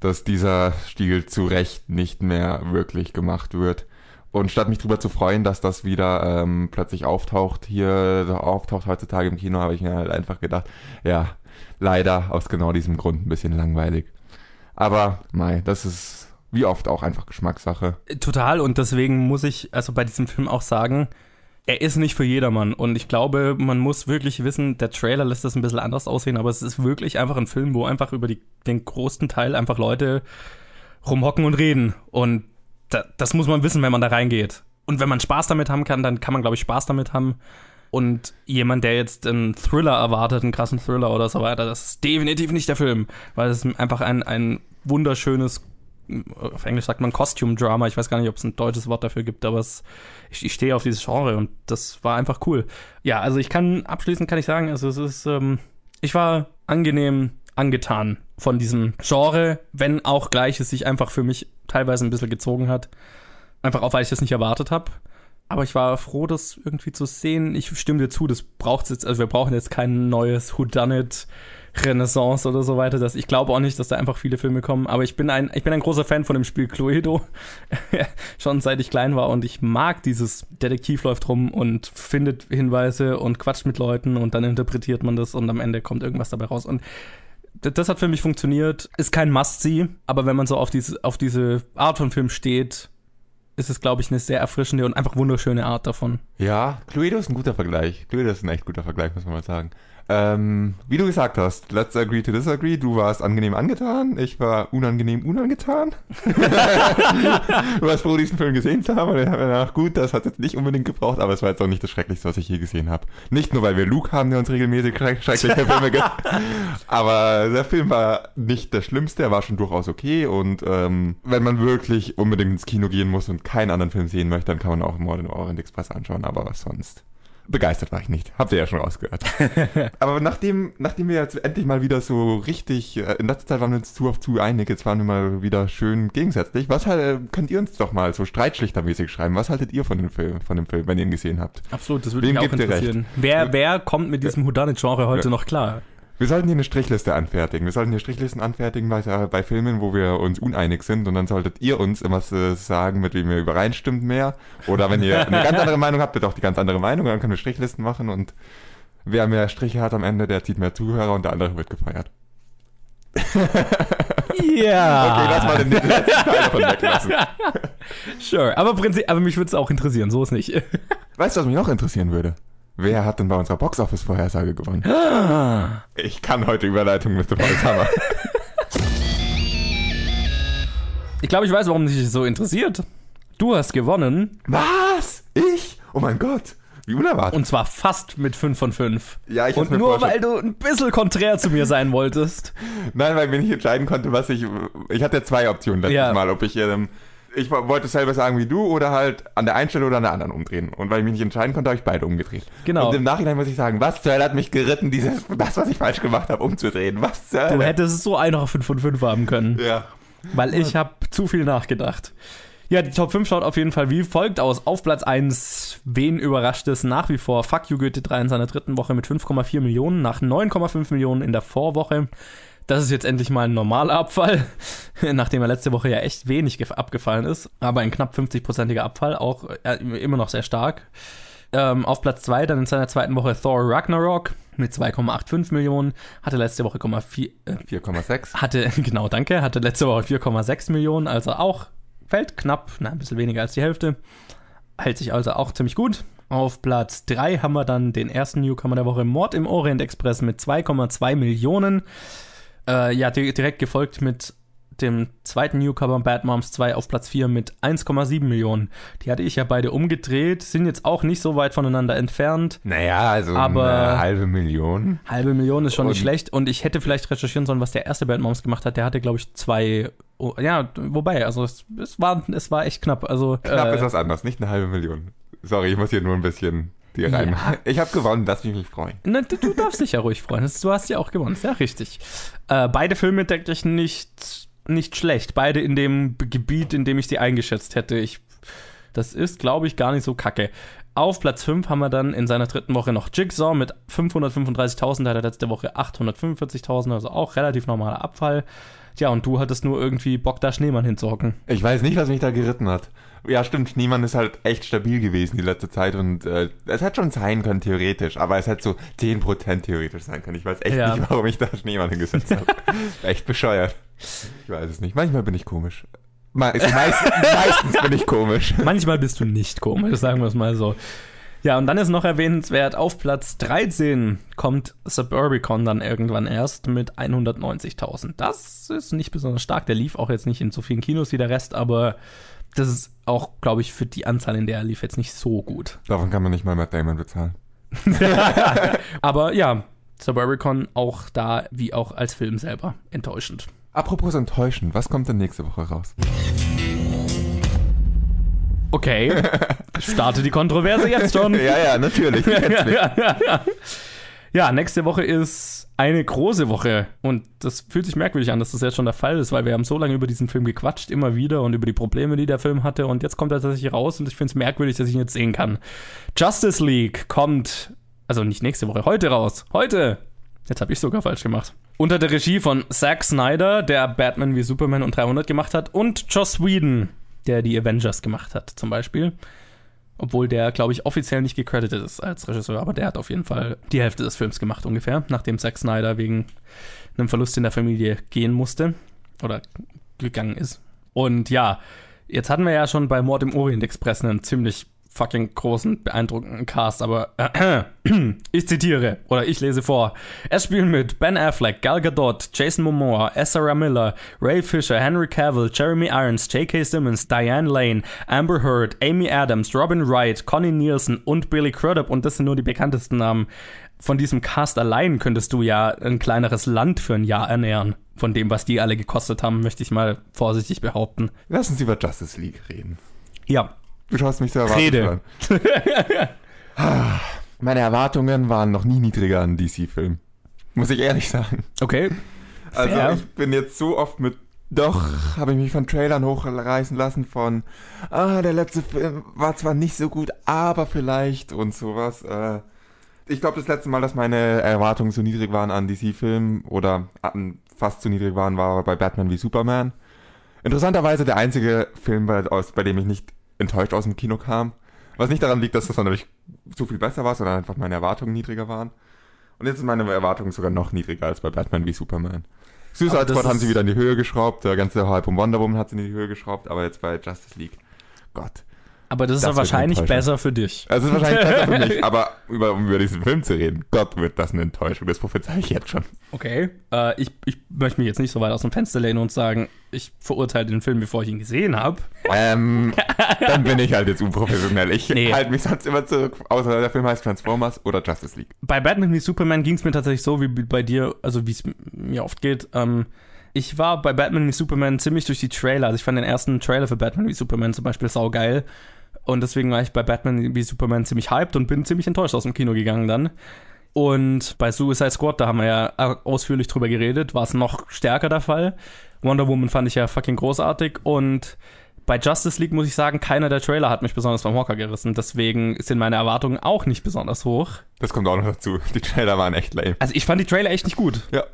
dass dieser Stil zu Recht nicht mehr wirklich gemacht wird. Und statt mich drüber zu freuen, dass das wieder ähm, plötzlich auftaucht, hier auftaucht heutzutage im Kino, habe ich mir halt einfach gedacht, ja, leider aus genau diesem Grund ein bisschen langweilig. Aber, mei, das ist wie oft auch einfach Geschmackssache. Total und deswegen muss ich also bei diesem Film auch sagen, er ist nicht für jedermann und ich glaube, man muss wirklich wissen, der Trailer lässt das ein bisschen anders aussehen, aber es ist wirklich einfach ein Film, wo einfach über die, den größten Teil einfach Leute rumhocken und reden und da, das muss man wissen, wenn man da reingeht. Und wenn man Spaß damit haben kann, dann kann man, glaube ich, Spaß damit haben. Und jemand, der jetzt einen Thriller erwartet, einen krassen Thriller oder so weiter, das ist definitiv nicht der Film, weil es einfach ein, ein wunderschönes auf Englisch sagt man Costume Drama. Ich weiß gar nicht, ob es ein deutsches Wort dafür gibt, aber es, ich, ich stehe auf dieses Genre und das war einfach cool. Ja, also ich kann abschließend kann ich sagen, also es ist, ähm, ich war angenehm angetan von diesem Genre, wenn auch gleich es sich einfach für mich teilweise ein bisschen gezogen hat. Einfach auch, weil ich das nicht erwartet habe. Aber ich war froh, das irgendwie zu sehen. Ich stimme dir zu, das braucht jetzt, also wir brauchen jetzt kein neues Whodunit Renaissance oder so weiter. Das, ich glaube auch nicht, dass da einfach viele Filme kommen, aber ich bin ein, ich bin ein großer Fan von dem Spiel Cluedo. (laughs) Schon seit ich klein war und ich mag dieses Detektiv läuft rum und findet Hinweise und quatscht mit Leuten und dann interpretiert man das und am Ende kommt irgendwas dabei raus. Und Das hat für mich funktioniert. Ist kein Must-See, aber wenn man so auf diese, auf diese Art von Film steht, ist es, glaube ich, eine sehr erfrischende und einfach wunderschöne Art davon. Ja, Cluedo ist ein guter Vergleich. Cluedo ist ein echt guter Vergleich, muss man mal sagen. Ähm, wie du gesagt hast, let's agree to disagree. Du warst angenehm angetan, ich war unangenehm unangetan. du warst froh, diesen Film gesehen zu haben. Und ich habe mir gedacht, gut, das hat jetzt nicht unbedingt gebraucht, aber es war jetzt auch nicht das Schrecklichste, was ich je gesehen habe. Nicht nur, weil wir Luke haben, der uns regelmäßig schreck schreckliche Filme gibt. (laughs) Aber der Film war nicht der schlimmste, er war schon durchaus okay. Und ähm, wenn man wirklich unbedingt ins Kino gehen muss und keinen anderen Film sehen möchte, dann kann man auch Mord in Orient Express anschauen, aber was sonst. Begeistert war ich nicht. Habt ihr ja schon rausgehört. (laughs) Aber nachdem, nachdem wir jetzt endlich mal wieder so richtig, äh, in letzter Zeit waren wir uns zu oft zu einig, jetzt waren wir mal wieder schön gegensätzlich. Was halt, äh, könnt ihr uns doch mal so streitschlichtermäßig schreiben? Was haltet ihr von dem Film, von dem Film, wenn ihr ihn gesehen habt? Absolut, das würde Wem mich auch interessieren. Wer, wer kommt mit diesem Houdanet-Genre heute Ja. noch klar? Wir sollten hier eine Strichliste anfertigen. Wir sollten hier Strichlisten anfertigen bei, äh, bei Filmen, wo wir uns uneinig sind. Und dann solltet ihr uns immer sagen, mit wem ihr übereinstimmt mehr. Oder wenn ihr eine ganz andere Meinung habt, bitte auch die ganz andere Meinung. Dann können wir Strichlisten machen. Und wer mehr Striche hat am Ende, der zieht mehr Zuhörer und der andere wird gefeiert. (laughs) Ja. Okay, lass mal den letzten Teil davon weglassen. (laughs) Sure, aber, Prinzip, aber mich würde es auch interessieren, so ist nicht. Weißt du, was mich noch interessieren würde? Wer hat denn bei unserer Box-Office-Vorhersage gewonnen? Ich kann heute Überleitung mit dem Holzhammer. Ich glaube, ich weiß, warum dich so interessiert. Du hast gewonnen Was? Ich? Oh mein Gott. Wie unerwartet. und zwar fast mit 5 von 5. Ja, ich Und nur weil du ein bisschen konträr zu mir sein wolltest. (laughs) Nein, weil ich mir nicht entscheiden konnte, was ich. Ich hatte zwei Optionen letztes Ja. Mal, ob ich. Ähm, ich wo- wollte selber sagen wie du oder halt an der einen Stelle oder an der anderen umdrehen. Und weil ich mich nicht entscheiden konnte, habe ich beide umgedreht. Genau. Und im Nachhinein muss ich sagen, was zur Hölle hat mich geritten, dieses, das, was ich falsch gemacht habe, umzudrehen. Was zur Du Hölle? hättest es so einfach 5 von 5 haben können. Ja. Weil ich habe zu viel nachgedacht. Ja, die Top 5 schaut auf jeden Fall wie folgt aus. Auf Platz 1, wen überrascht es nach wie vor? Fuck You Goethe 3 in seiner dritten Woche mit 5,4 Millionen, nach 9,5 Millionen in der Vorwoche. Das ist jetzt endlich mal ein normaler Abfall, (laughs) nachdem er letzte Woche ja echt wenig gef- abgefallen ist. Aber ein knapp 50-prozentiger Abfall, auch äh, immer noch sehr stark. Ähm, auf Platz 2 dann in seiner zweiten Woche Thor Ragnarok mit 2,85 Millionen, hatte letzte Woche 4, äh, 4,6. hatte, (laughs) genau, danke, hatte letzte Woche 4,6 Millionen, also auch fällt knapp, na, ein bisschen weniger als die Hälfte. Hält sich also auch ziemlich gut. Auf Platz 3 haben wir dann den ersten Newcomer der Woche, Mord im Orient Express mit 2,2 Millionen. Äh, ja, di direkt gefolgt mit dem zweiten Newcomer Bad Moms 2 auf Platz 4 mit 1,7 Millionen. Die hatte ich ja beide umgedreht, sind jetzt auch nicht so weit voneinander entfernt. Naja, also Aber- eine halbe Million. Halbe Million ist schon nicht Und- schlecht und ich hätte vielleicht recherchieren sollen, was der erste Bad Moms gemacht hat. Der hatte, glaube ich, zwei. Oh, ja, wobei, also es, es, war, es war echt knapp. Also, Knapp äh, ist was anderes, nicht eine halbe Million. Sorry, ich muss hier nur ein bisschen dir rein. Ja. Ich habe gewonnen, lass mich nicht freuen. Ne, du, du darfst dich ja ruhig freuen. Du hast ja auch gewonnen. Ist ja richtig. Äh, beide Filme denke ich nicht, nicht schlecht. Beide in dem Gebiet, in dem ich sie eingeschätzt hätte. Ich, das ist, glaube ich, gar nicht so kacke. Auf Platz 5 haben wir dann in seiner dritten Woche noch Jigsaw mit 535.000. Da hat er letzte Woche 845.000, also auch relativ normaler Abfall. Tja, und du hattest nur irgendwie Bock, da Schneemann hinzuhocken. Ich weiß nicht, was mich da geritten hat. Ja, stimmt, Schneemann ist halt echt stabil gewesen die letzte Zeit und äh, es hätte schon sein können, theoretisch, aber es hätte so 10% theoretisch sein können. Ich weiß echt Ja. nicht, warum ich da Schneemann hingesetzt habe. (laughs) echt bescheuert. Ich weiß es nicht. Manchmal bin ich komisch. Me so (laughs) meist meistens bin ich komisch. Manchmal bist du nicht komisch, sagen wir es mal so. Ja, und dann ist noch erwähnenswert, auf Platz 13 kommt Suburbicon dann irgendwann erst mit 190.000. Das ist nicht besonders stark. Der lief auch jetzt nicht in so vielen Kinos wie der Rest, aber das ist auch, glaube ich, für die Anzahl, in der er lief, jetzt nicht so gut. Davon kann man nicht mal Matt Damon bezahlen. (laughs) Aber ja, Suburbicon auch da, wie auch als Film selber, enttäuschend. Apropos enttäuschend, was kommt denn nächste Woche raus? Okay, (laughs) starte die Kontroverse jetzt schon. ja, ja, natürlich. du kennst mich. Ja, nächste Woche ist eine große Woche. Und das fühlt sich merkwürdig an, dass das jetzt schon der Fall ist, weil wir haben so lange über diesen Film gequatscht, immer wieder und über die Probleme, die der Film hatte. Und jetzt kommt er tatsächlich raus und ich finde es merkwürdig, dass ich ihn jetzt sehen kann. Justice League kommt, also nicht nächste Woche, heute raus. Heute! Jetzt habe ich sogar falsch gemacht. Unter der Regie von Zack Snyder, der Batman wie Superman und 300 gemacht hat, und Joss Whedon, der die Avengers gemacht hat, zum Beispiel. Obwohl der, glaube ich, offiziell nicht gecredited ist als Regisseur, aber der hat auf jeden Fall die Hälfte des Films gemacht ungefähr, nachdem Zack Snyder wegen einem Verlust in der Familie gehen musste oder gegangen ist. Und ja, jetzt hatten wir ja schon bei Mord im Orient Express einen ziemlich fucking großen, beeindruckenden Cast, aber äh, (clears throat) ich zitiere oder ich lese vor. Es spielen mit Ben Affleck, Gal Gadot, Jason Momoa, Ezra Miller, Ray Fisher, Henry Cavill, Jeremy Irons, J.K. Simmons, Diane Lane, Amber Heard, Amy Adams, Robin Wright, Connie Nielsen und Billy Crudup und das sind nur die bekanntesten Namen. Von diesem Cast allein könntest du ja ein kleineres Land für ein Jahr ernähren. Von dem, was die alle gekostet haben, möchte ich mal vorsichtig behaupten. Lass uns über Justice League reden. Ja, Du schaust mich so erwartet Rede. (laughs) Meine Erwartungen waren noch nie niedriger an DC-Film. Muss ich ehrlich sagen. okay. Also Fair. ich bin jetzt so oft mit doch, habe ich mich von Trailern hochreißen lassen von, ah, der letzte Film war zwar nicht so gut, aber vielleicht und sowas. Äh, ich glaube, das letzte Mal, dass meine Erwartungen so niedrig waren an DC-Filmen oder an, fast zu niedrig waren, war bei Batman wie Superman. Interessanterweise der einzige Film, bei, aus, bei dem ich nicht enttäuscht aus dem Kino kam. Was nicht daran liegt, dass das natürlich so viel besser war, sondern einfach meine Erwartungen niedriger waren. Und jetzt sind meine Erwartungen sogar noch niedriger als bei Batman wie Superman. Suicide Squad haben sie wieder in die Höhe geschraubt, der ganze Hype um Wonder Woman hat sie in die Höhe geschraubt, aber jetzt bei Justice League, Gott. Aber das ist Das ja wahrscheinlich besser für dich. Also es ist wahrscheinlich besser für mich, (laughs) aber über, um über diesen Film zu reden, Gott wird das eine Enttäuschung, das prophezei ich jetzt schon. Okay. Äh, ich, ich möchte mich jetzt nicht so weit aus dem Fenster lehnen und sagen, ich verurteile den Film, bevor ich ihn gesehen habe. Ähm, dann bin ich halt jetzt unprofessionell. Ich Nee. halte mich sonst immer zurück, außer der Film heißt Transformers oder Justice League. Bei Batman wie Superman ging es mir tatsächlich so wie bei dir, also wie es mir oft geht. Ähm, ich war bei Batman wie Superman ziemlich durch die Trailer. Also ich fand den ersten Trailer für Batman wie Superman zum Beispiel saugeil. Und deswegen war ich bei Batman wie Superman ziemlich hyped und bin ziemlich enttäuscht aus dem Kino gegangen dann. Und bei Suicide Squad, da haben wir ja ausführlich drüber geredet, war es noch stärker der Fall. Wonder Woman fand ich ja fucking großartig und bei Justice League muss ich sagen, keiner der Trailer hat mich besonders vom Hocker gerissen. Deswegen sind meine Erwartungen auch nicht besonders hoch. Das kommt auch noch dazu. Die Trailer waren echt lame. Also ich fand die Trailer echt nicht gut. Ja.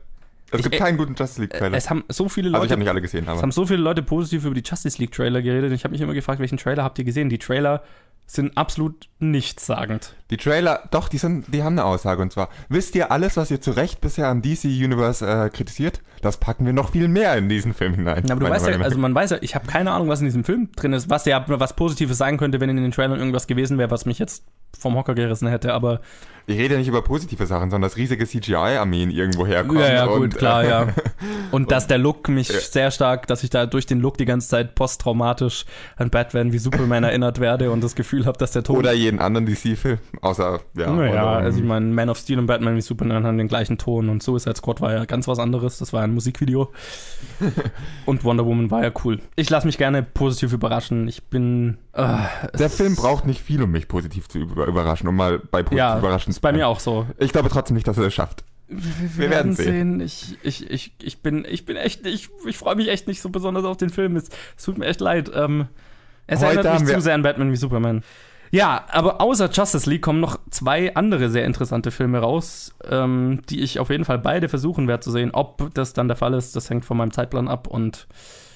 Es gibt Ich- keinen guten Justice League Trailer. Es haben so viele also ich Leute, habe nicht alle gesehen, es aber haben so viele Leute positiv über die Justice League Trailer geredet. Ich habe mich immer gefragt, welchen Trailer habt ihr gesehen? Die Trailer sind absolut nichtssagend. die Trailer, doch, die sind, die haben eine Aussage und zwar, wisst ihr alles, was ihr zu Recht bisher am DC Universe äh, kritisiert? Das packen wir noch viel mehr in diesen Film hinein. Ja, aber du weißt ja, also man weiß ja, ich habe keine Ahnung, was in diesem Film drin ist, was ja was Positives sein könnte, wenn in den Trailern irgendwas gewesen wäre, was mich jetzt vom Hocker gerissen hätte. Aber ich rede ja nicht über positive Sachen, sondern dass riesige CGI-Armeen irgendwo herkommen. ja, ja, und, gut, klar, äh, ja. (laughs) Und dass der Look mich Ja. sehr stark, dass ich da durch den Look die ganze Zeit posttraumatisch an Batman wie Superman (laughs) erinnert werde und das Gefühl habe, dass der Ton Oder jeden anderen DC-Film, außer, ja. Naja, oder, also ich meine, Man of Steel und Batman wie Superman haben den gleichen Ton und Suicide Squad war ja ganz was anderes. Das war ein Musikvideo. (laughs) und Wonder Woman war ja cool. Ich lasse mich gerne positiv überraschen. Ich bin. Äh, Der Film braucht nicht viel, um mich positiv zu über überraschen, um mal bei positiv ja, überraschen ist bei mir auch so. Ich glaube trotzdem nicht, dass er es schafft. Wir, werden sehen. Ich, ich, ich, ich bin, ich bin echt, ich, ich freue mich echt nicht so besonders auf den Film. Es, es tut mir echt leid. Ähm, es Heute erinnert mich wir- zu sehr an Batman wie Superman. Ja, aber außer Justice League kommen noch zwei andere sehr interessante Filme raus, ähm, die ich auf jeden Fall beide versuchen werde zu sehen. Ob das dann der Fall ist, das hängt von meinem Zeitplan ab und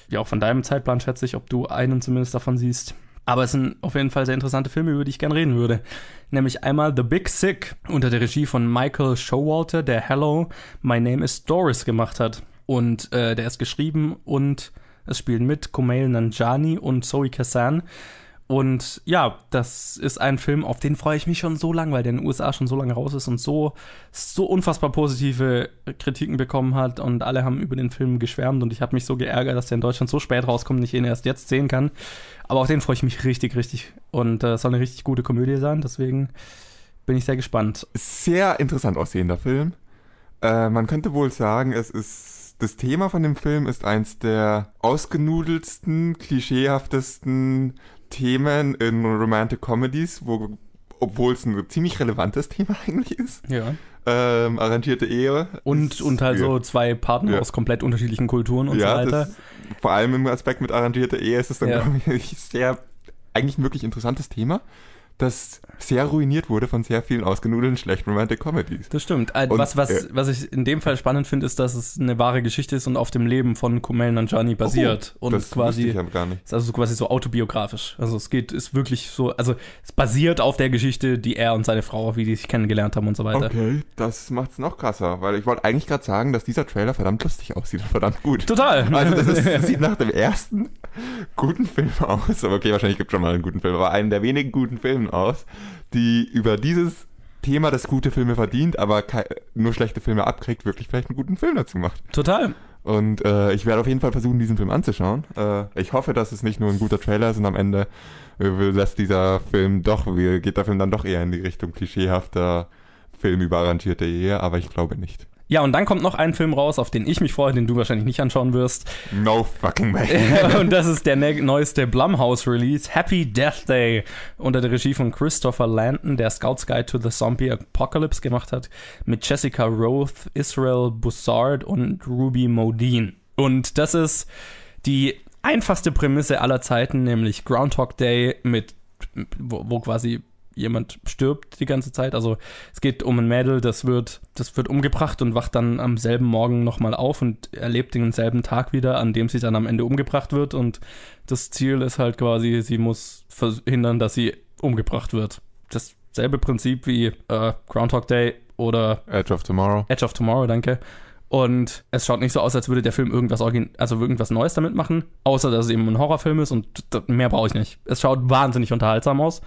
ja auch von deinem Zeitplan schätze ich, ob du einen zumindest davon siehst. Aber es sind auf jeden Fall sehr interessante Filme, über die ich gerne reden würde. Nämlich einmal The Big Sick unter der Regie von Michael Showalter, der Hello, My Name is Doris gemacht hat. Und äh, der ist geschrieben und es spielen mit Kumail Nanjiani und Zoe Kazan. Und ja, das ist ein Film, auf den freue ich mich schon so lange, weil der in den USA schon so lange raus ist und so, so unfassbar positive Kritiken bekommen hat und alle haben über den Film geschwärmt und ich habe mich so geärgert, dass der in Deutschland so spät rauskommt und ich ihn erst jetzt sehen kann. Aber auf den freue ich mich richtig, richtig und äh, es soll eine richtig gute Komödie sein, deswegen bin ich sehr gespannt. Sehr interessant aussehender Film. Äh, man könnte wohl sagen, es ist das Thema von dem Film ist eins der ausgenudelsten, klischeehaftesten Themen in Romantic Comedies, wo, obwohl es ein ziemlich relevantes Thema eigentlich ist. Ja. Ähm, arrangierte Ehe. Und, und halt so zwei Partner Ja. aus komplett unterschiedlichen Kulturen und ja, so weiter. Das, vor allem im Aspekt mit arrangierter Ehe ist es dann, Ja. (laughs) glaube ich, sehr, eigentlich ein wirklich interessantes Thema. Das sehr ruiniert wurde von sehr vielen ausgenudelten schlechten Romantic Comedies. Das stimmt. Äh, Und, was, was, äh, was ich in dem Fall spannend finde, ist, dass es eine wahre Geschichte ist und auf dem Leben von Kumail Nanjiani basiert. und Oh, das quasi ich ja gar nicht. ist also so quasi so autobiografisch. Also es geht, ist wirklich so, also es basiert auf der Geschichte, die er und seine Frau, wie die sich kennengelernt haben und so weiter. Okay, das macht's noch krasser, weil ich wollte eigentlich gerade sagen, dass dieser Trailer verdammt lustig aussieht und verdammt gut. Total. Also das, ist, das (laughs) sieht nach dem ersten guten Film aus, aber okay, wahrscheinlich gibt es schon mal einen guten Film, aber einen der wenigen guten Filmen aus, die über dieses Thema, das gute Filme verdient, aber nur schlechte Filme abkriegt, wirklich vielleicht einen guten Film dazu macht. Total. Und äh, ich werde auf jeden Fall versuchen, diesen Film anzuschauen. Äh, ich hoffe, dass es nicht nur ein guter Trailer ist und am Ende äh, dieser Film doch, geht der Film dann doch eher in die Richtung klischeehafter Film über arrangierte Ehe, aber ich glaube nicht. Ja, und dann kommt noch ein Film raus, auf den ich mich freue, den du wahrscheinlich nicht anschauen wirst. No fucking way. (laughs) und das ist der ne neueste Blumhouse-Release, Happy Death Day, unter der Regie von Christopher Landon, der Scout's Guide to the Zombie Apocalypse gemacht hat, mit Jessica Roth, Israel Bussard und Ruby Modine. Und das ist die einfachste Prämisse aller Zeiten, nämlich Groundhog Day mit, wo, wo quasi jemand stirbt die ganze Zeit. Also es geht um ein Mädel, das wird, das wird umgebracht und wacht dann am selben Morgen nochmal auf und erlebt denselben Tag wieder, an dem sie dann am Ende umgebracht wird. Und das Ziel ist halt quasi, sie muss verhindern, dass sie umgebracht wird. Dasselbe Prinzip wie äh, Groundhog Day oder Edge of Tomorrow. Edge of Tomorrow, danke. Und es schaut nicht so aus, als würde der Film irgendwas, also irgendwas Neues damit machen, außer dass es eben ein Horrorfilm ist und mehr brauche ich nicht. Es schaut wahnsinnig unterhaltsam aus.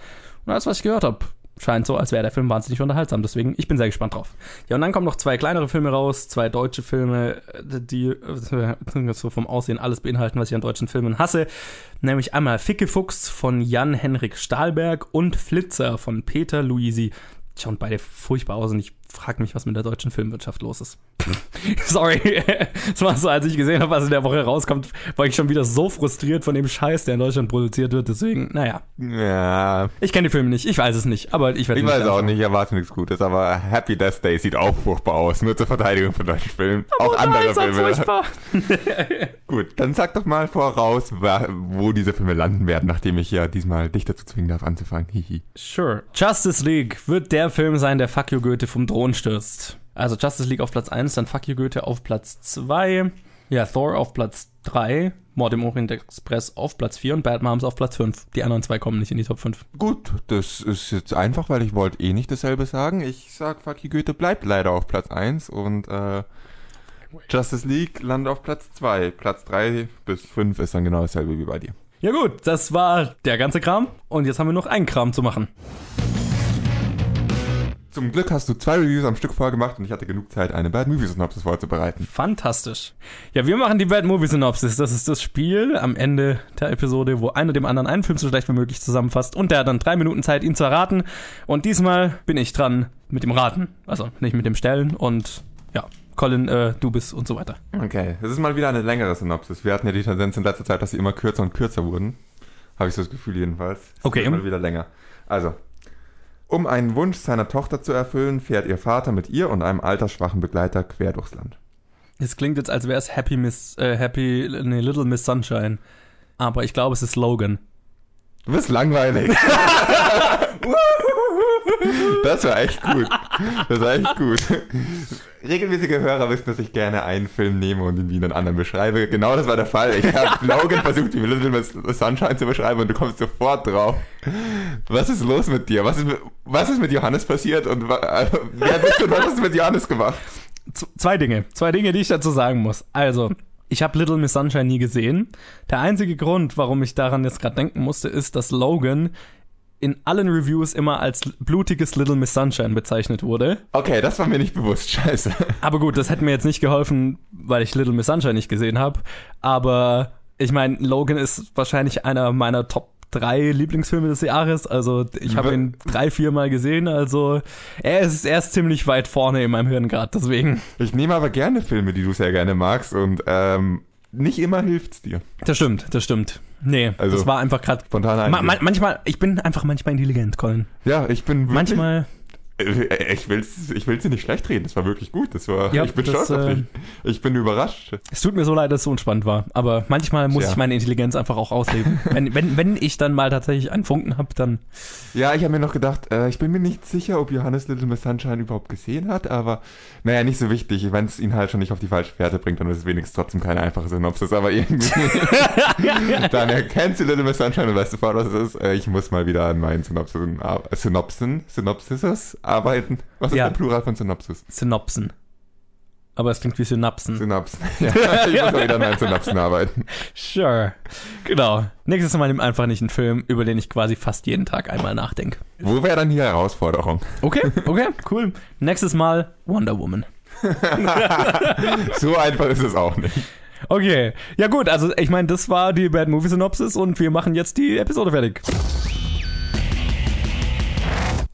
Und alles, was ich gehört habe, scheint so, als wäre der Film wahnsinnig unterhaltsam. Deswegen, ich bin sehr gespannt drauf. Ja, und dann kommen noch zwei kleinere Filme raus, zwei deutsche Filme, äh, die äh, (laughs) so vom Aussehen alles beinhalten, was ich an deutschen Filmen hasse. Nämlich einmal Fickefuchs von Jan-Henrik Stahlberg und Flitzer von Peter Luisi. Schauen beide furchtbar aus und ich frage mich, was mit der deutschen Filmwirtschaft los ist. (laughs) Sorry. Es war so, als ich gesehen habe, was in der Woche rauskommt, war ich schon wieder so frustriert von dem Scheiß, der in Deutschland produziert wird. Deswegen, naja. Ja, Ich kenne die Filme nicht, ich weiß es nicht, aber ich werde ich weiß auch anschauen. nicht, ich erwarte nichts Gutes, aber Happy Death Day sieht auch furchtbar aus, nur zur Verteidigung von deutschen Filmen. Auch andere Filme. furchtbar. (laughs) Gut, dann sag doch mal voraus, wo diese Filme landen werden, nachdem ich ja diesmal dich dazu zwingen darf anzufangen. Hihi. Sure. Justice League wird der Film sein, der Fuck You Goethe vom Thron stürzt. Also Justice League auf Platz 1, dann Fuck You Goethe auf Platz 2, ja, Thor auf Platz 3, Mord im Orient Express auf Platz 4 und Bad Moms auf Platz 5. Die anderen zwei kommen nicht in die Top 5. Gut, das ist jetzt einfach, weil ich wollte eh nicht dasselbe sagen. Ich sag, Fuck you Goethe bleibt leider auf Platz 1 und äh, Justice League landet auf Platz 2. Platz 3 bis 5 ist dann genau dasselbe wie bei dir. Ja gut, das war der ganze Kram und jetzt haben wir noch einen Kram zu machen. Zum Glück hast du zwei Reviews am Stück vorgemacht und ich hatte genug Zeit, eine Bad Movie Synopsis vorzubereiten. Fantastisch. Ja, wir machen die Bad Movie Synopsis. Das ist das Spiel am Ende der Episode, wo einer dem anderen einen Film so schlecht wie möglich zusammenfasst und der hat dann drei Minuten Zeit, ihn zu erraten. Und diesmal bin ich dran mit dem Raten. Also nicht mit dem Stellen und ja, Colin, äh, du bist und so weiter. Okay, es ist mal wieder eine längere Synopsis. Wir hatten ja die Tendenz in letzter Zeit, dass sie immer kürzer und kürzer wurden. Habe ich so das Gefühl jedenfalls. Es Okay. Mal wieder länger. Also, um einen Wunsch seiner Tochter zu erfüllen, fährt ihr Vater mit ihr und einem altersschwachen Begleiter quer durchs Land. Es klingt jetzt, als wäre es Happy Miss, äh, Happy, nee, Little Miss Sunshine. Aber ich glaube, es ist Logan. Du bist langweilig. (laughs) (laughs) das war echt gut. Das war echt gut. Regelmäßige Hörer wissen, dass ich gerne einen Film nehme und ihn wie einen anderen beschreibe. Genau das war der Fall. Ich habe (laughs) Logan versucht, wie Little Miss Sunshine zu beschreiben und du kommst sofort drauf. Was ist los mit dir? Was ist mit, was ist mit Johannes passiert und äh, wer bist du was hast du mit Johannes gemacht? Z zwei Dinge. Zwei Dinge, die ich dazu sagen muss. Also, ich habe Little Miss Sunshine nie gesehen. Der einzige Grund, warum ich daran jetzt gerade denken musste, ist, dass Logan in allen Reviews immer als blutiges Little Miss Sunshine bezeichnet wurde. Okay, das war mir nicht bewusst. Scheiße. Aber gut, das hätte mir jetzt nicht geholfen, weil ich Little Miss Sunshine nicht gesehen habe. Aber ich meine, Logan ist wahrscheinlich einer meiner Top drei Lieblingsfilme des Jahres. Also ich habe ihn drei, vier Mal gesehen. Also er ist, er ist ziemlich weit vorne in meinem Hirn gerade. Deswegen, Ich nehme aber gerne Filme, die du sehr gerne magst und ähm, nicht immer hilft's dir. das stimmt, das stimmt. Nee, Also, das war einfach gerade Spontan Ma ma manchmal, ich bin einfach manchmal intelligent, Colin. Ja, ich bin wirklich, Manchmal, Äh, Ich will's, ich will's dir nicht schlecht reden, das war wirklich gut. Das war, Ja, ich bin das, stolz auf äh, dich. Ich bin überrascht. Es tut mir so leid, dass es so unspannend war, aber manchmal muss Tja. ich meine Intelligenz einfach auch ausleben. (laughs) wenn, wenn, wenn ich dann mal tatsächlich einen Funken habe, dann Ja, ich habe mir noch gedacht, äh, ich bin mir nicht sicher, ob Johannes Little Miss Sunshine überhaupt gesehen hat, aber naja, nicht so wichtig. Wenn es ihn halt schon nicht auf die falsche Fährte bringt, dann ist es wenigstens trotzdem keine einfache Synopsis, aber irgendwie. (laughs) dann erkennst du Little Miss Sunshine und weißt sofort, was es ist. Äh, ich muss mal wieder an meinen Synopsen, Synopsen, Synopsises arbeiten. Was ist Ja. der Plural von Synopsis? Synopsen. Aber es klingt wie Synapsen. Synapsen. (laughs) Ja, (laughs) ich muss mal wieder an meinen Synapsen arbeiten. Sure. Genau. Nächstes Mal nimm einfach nicht einen Film, über den ich quasi fast jeden Tag einmal nachdenke. Wo wäre dann die Herausforderung? Okay, okay, cool. Nächstes Mal Wonder Woman. (laughs) So einfach ist es auch nicht. Okay. Ja gut, also ich meine, das war die Bad Movie Synopsis und wir machen jetzt die Episode fertig.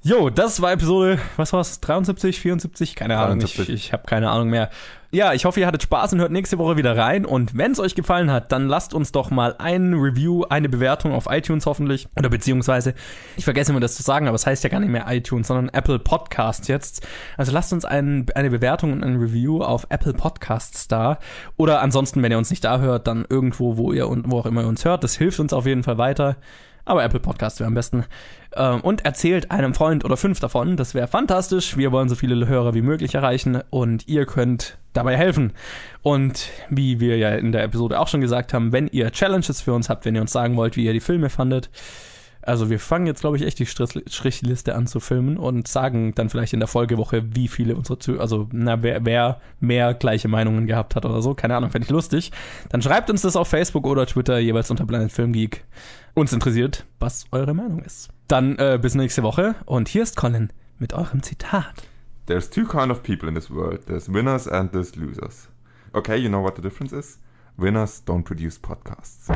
Jo, das war Episode, was war's, 73, 74? Keine Ahnung, ich, 73. ich habe keine Ahnung mehr. Ja, ich hoffe, ihr hattet Spaß und hört nächste Woche wieder rein. Und wenn es euch gefallen hat, dann lasst uns doch mal ein Review, eine Bewertung auf iTunes hoffentlich. Oder beziehungsweise, ich vergesse immer das zu sagen, aber es heißt ja gar nicht mehr iTunes, sondern Apple Podcasts jetzt. Also lasst uns ein, eine Bewertung und ein Review auf Apple Podcasts da. Oder ansonsten, wenn ihr uns nicht da hört, dann irgendwo, wo ihr und wo auch immer ihr uns hört. Das hilft uns auf jeden Fall weiter. Aber Apple Podcast wäre am besten. Ähm, und erzählt einem Freund oder fünf davon. Das wäre fantastisch. Wir wollen so viele Hörer wie möglich erreichen und ihr könnt dabei helfen. Und wie wir ja in der Episode auch schon gesagt haben, wenn ihr Challenges für uns habt, wenn ihr uns sagen wollt, wie ihr die Filme fandet, also wir fangen jetzt, glaube ich, echt die Strich- Strichliste an zu filmen und sagen dann vielleicht in der Folgewoche, wie viele unsere Zü also na, wer, wer mehr gleiche Meinungen gehabt hat oder so. Keine Ahnung, fände ich lustig. Dann schreibt uns das auf Facebook oder Twitter, jeweils unter Planet Film Geek. Uns interessiert, was eure Meinung ist. Dann äh, bis nächste Woche und hier ist Colin mit eurem Zitat. There's two kind of people in this world. There's winners and there's losers. Okay, you know what the difference is? Winners don't produce podcasts.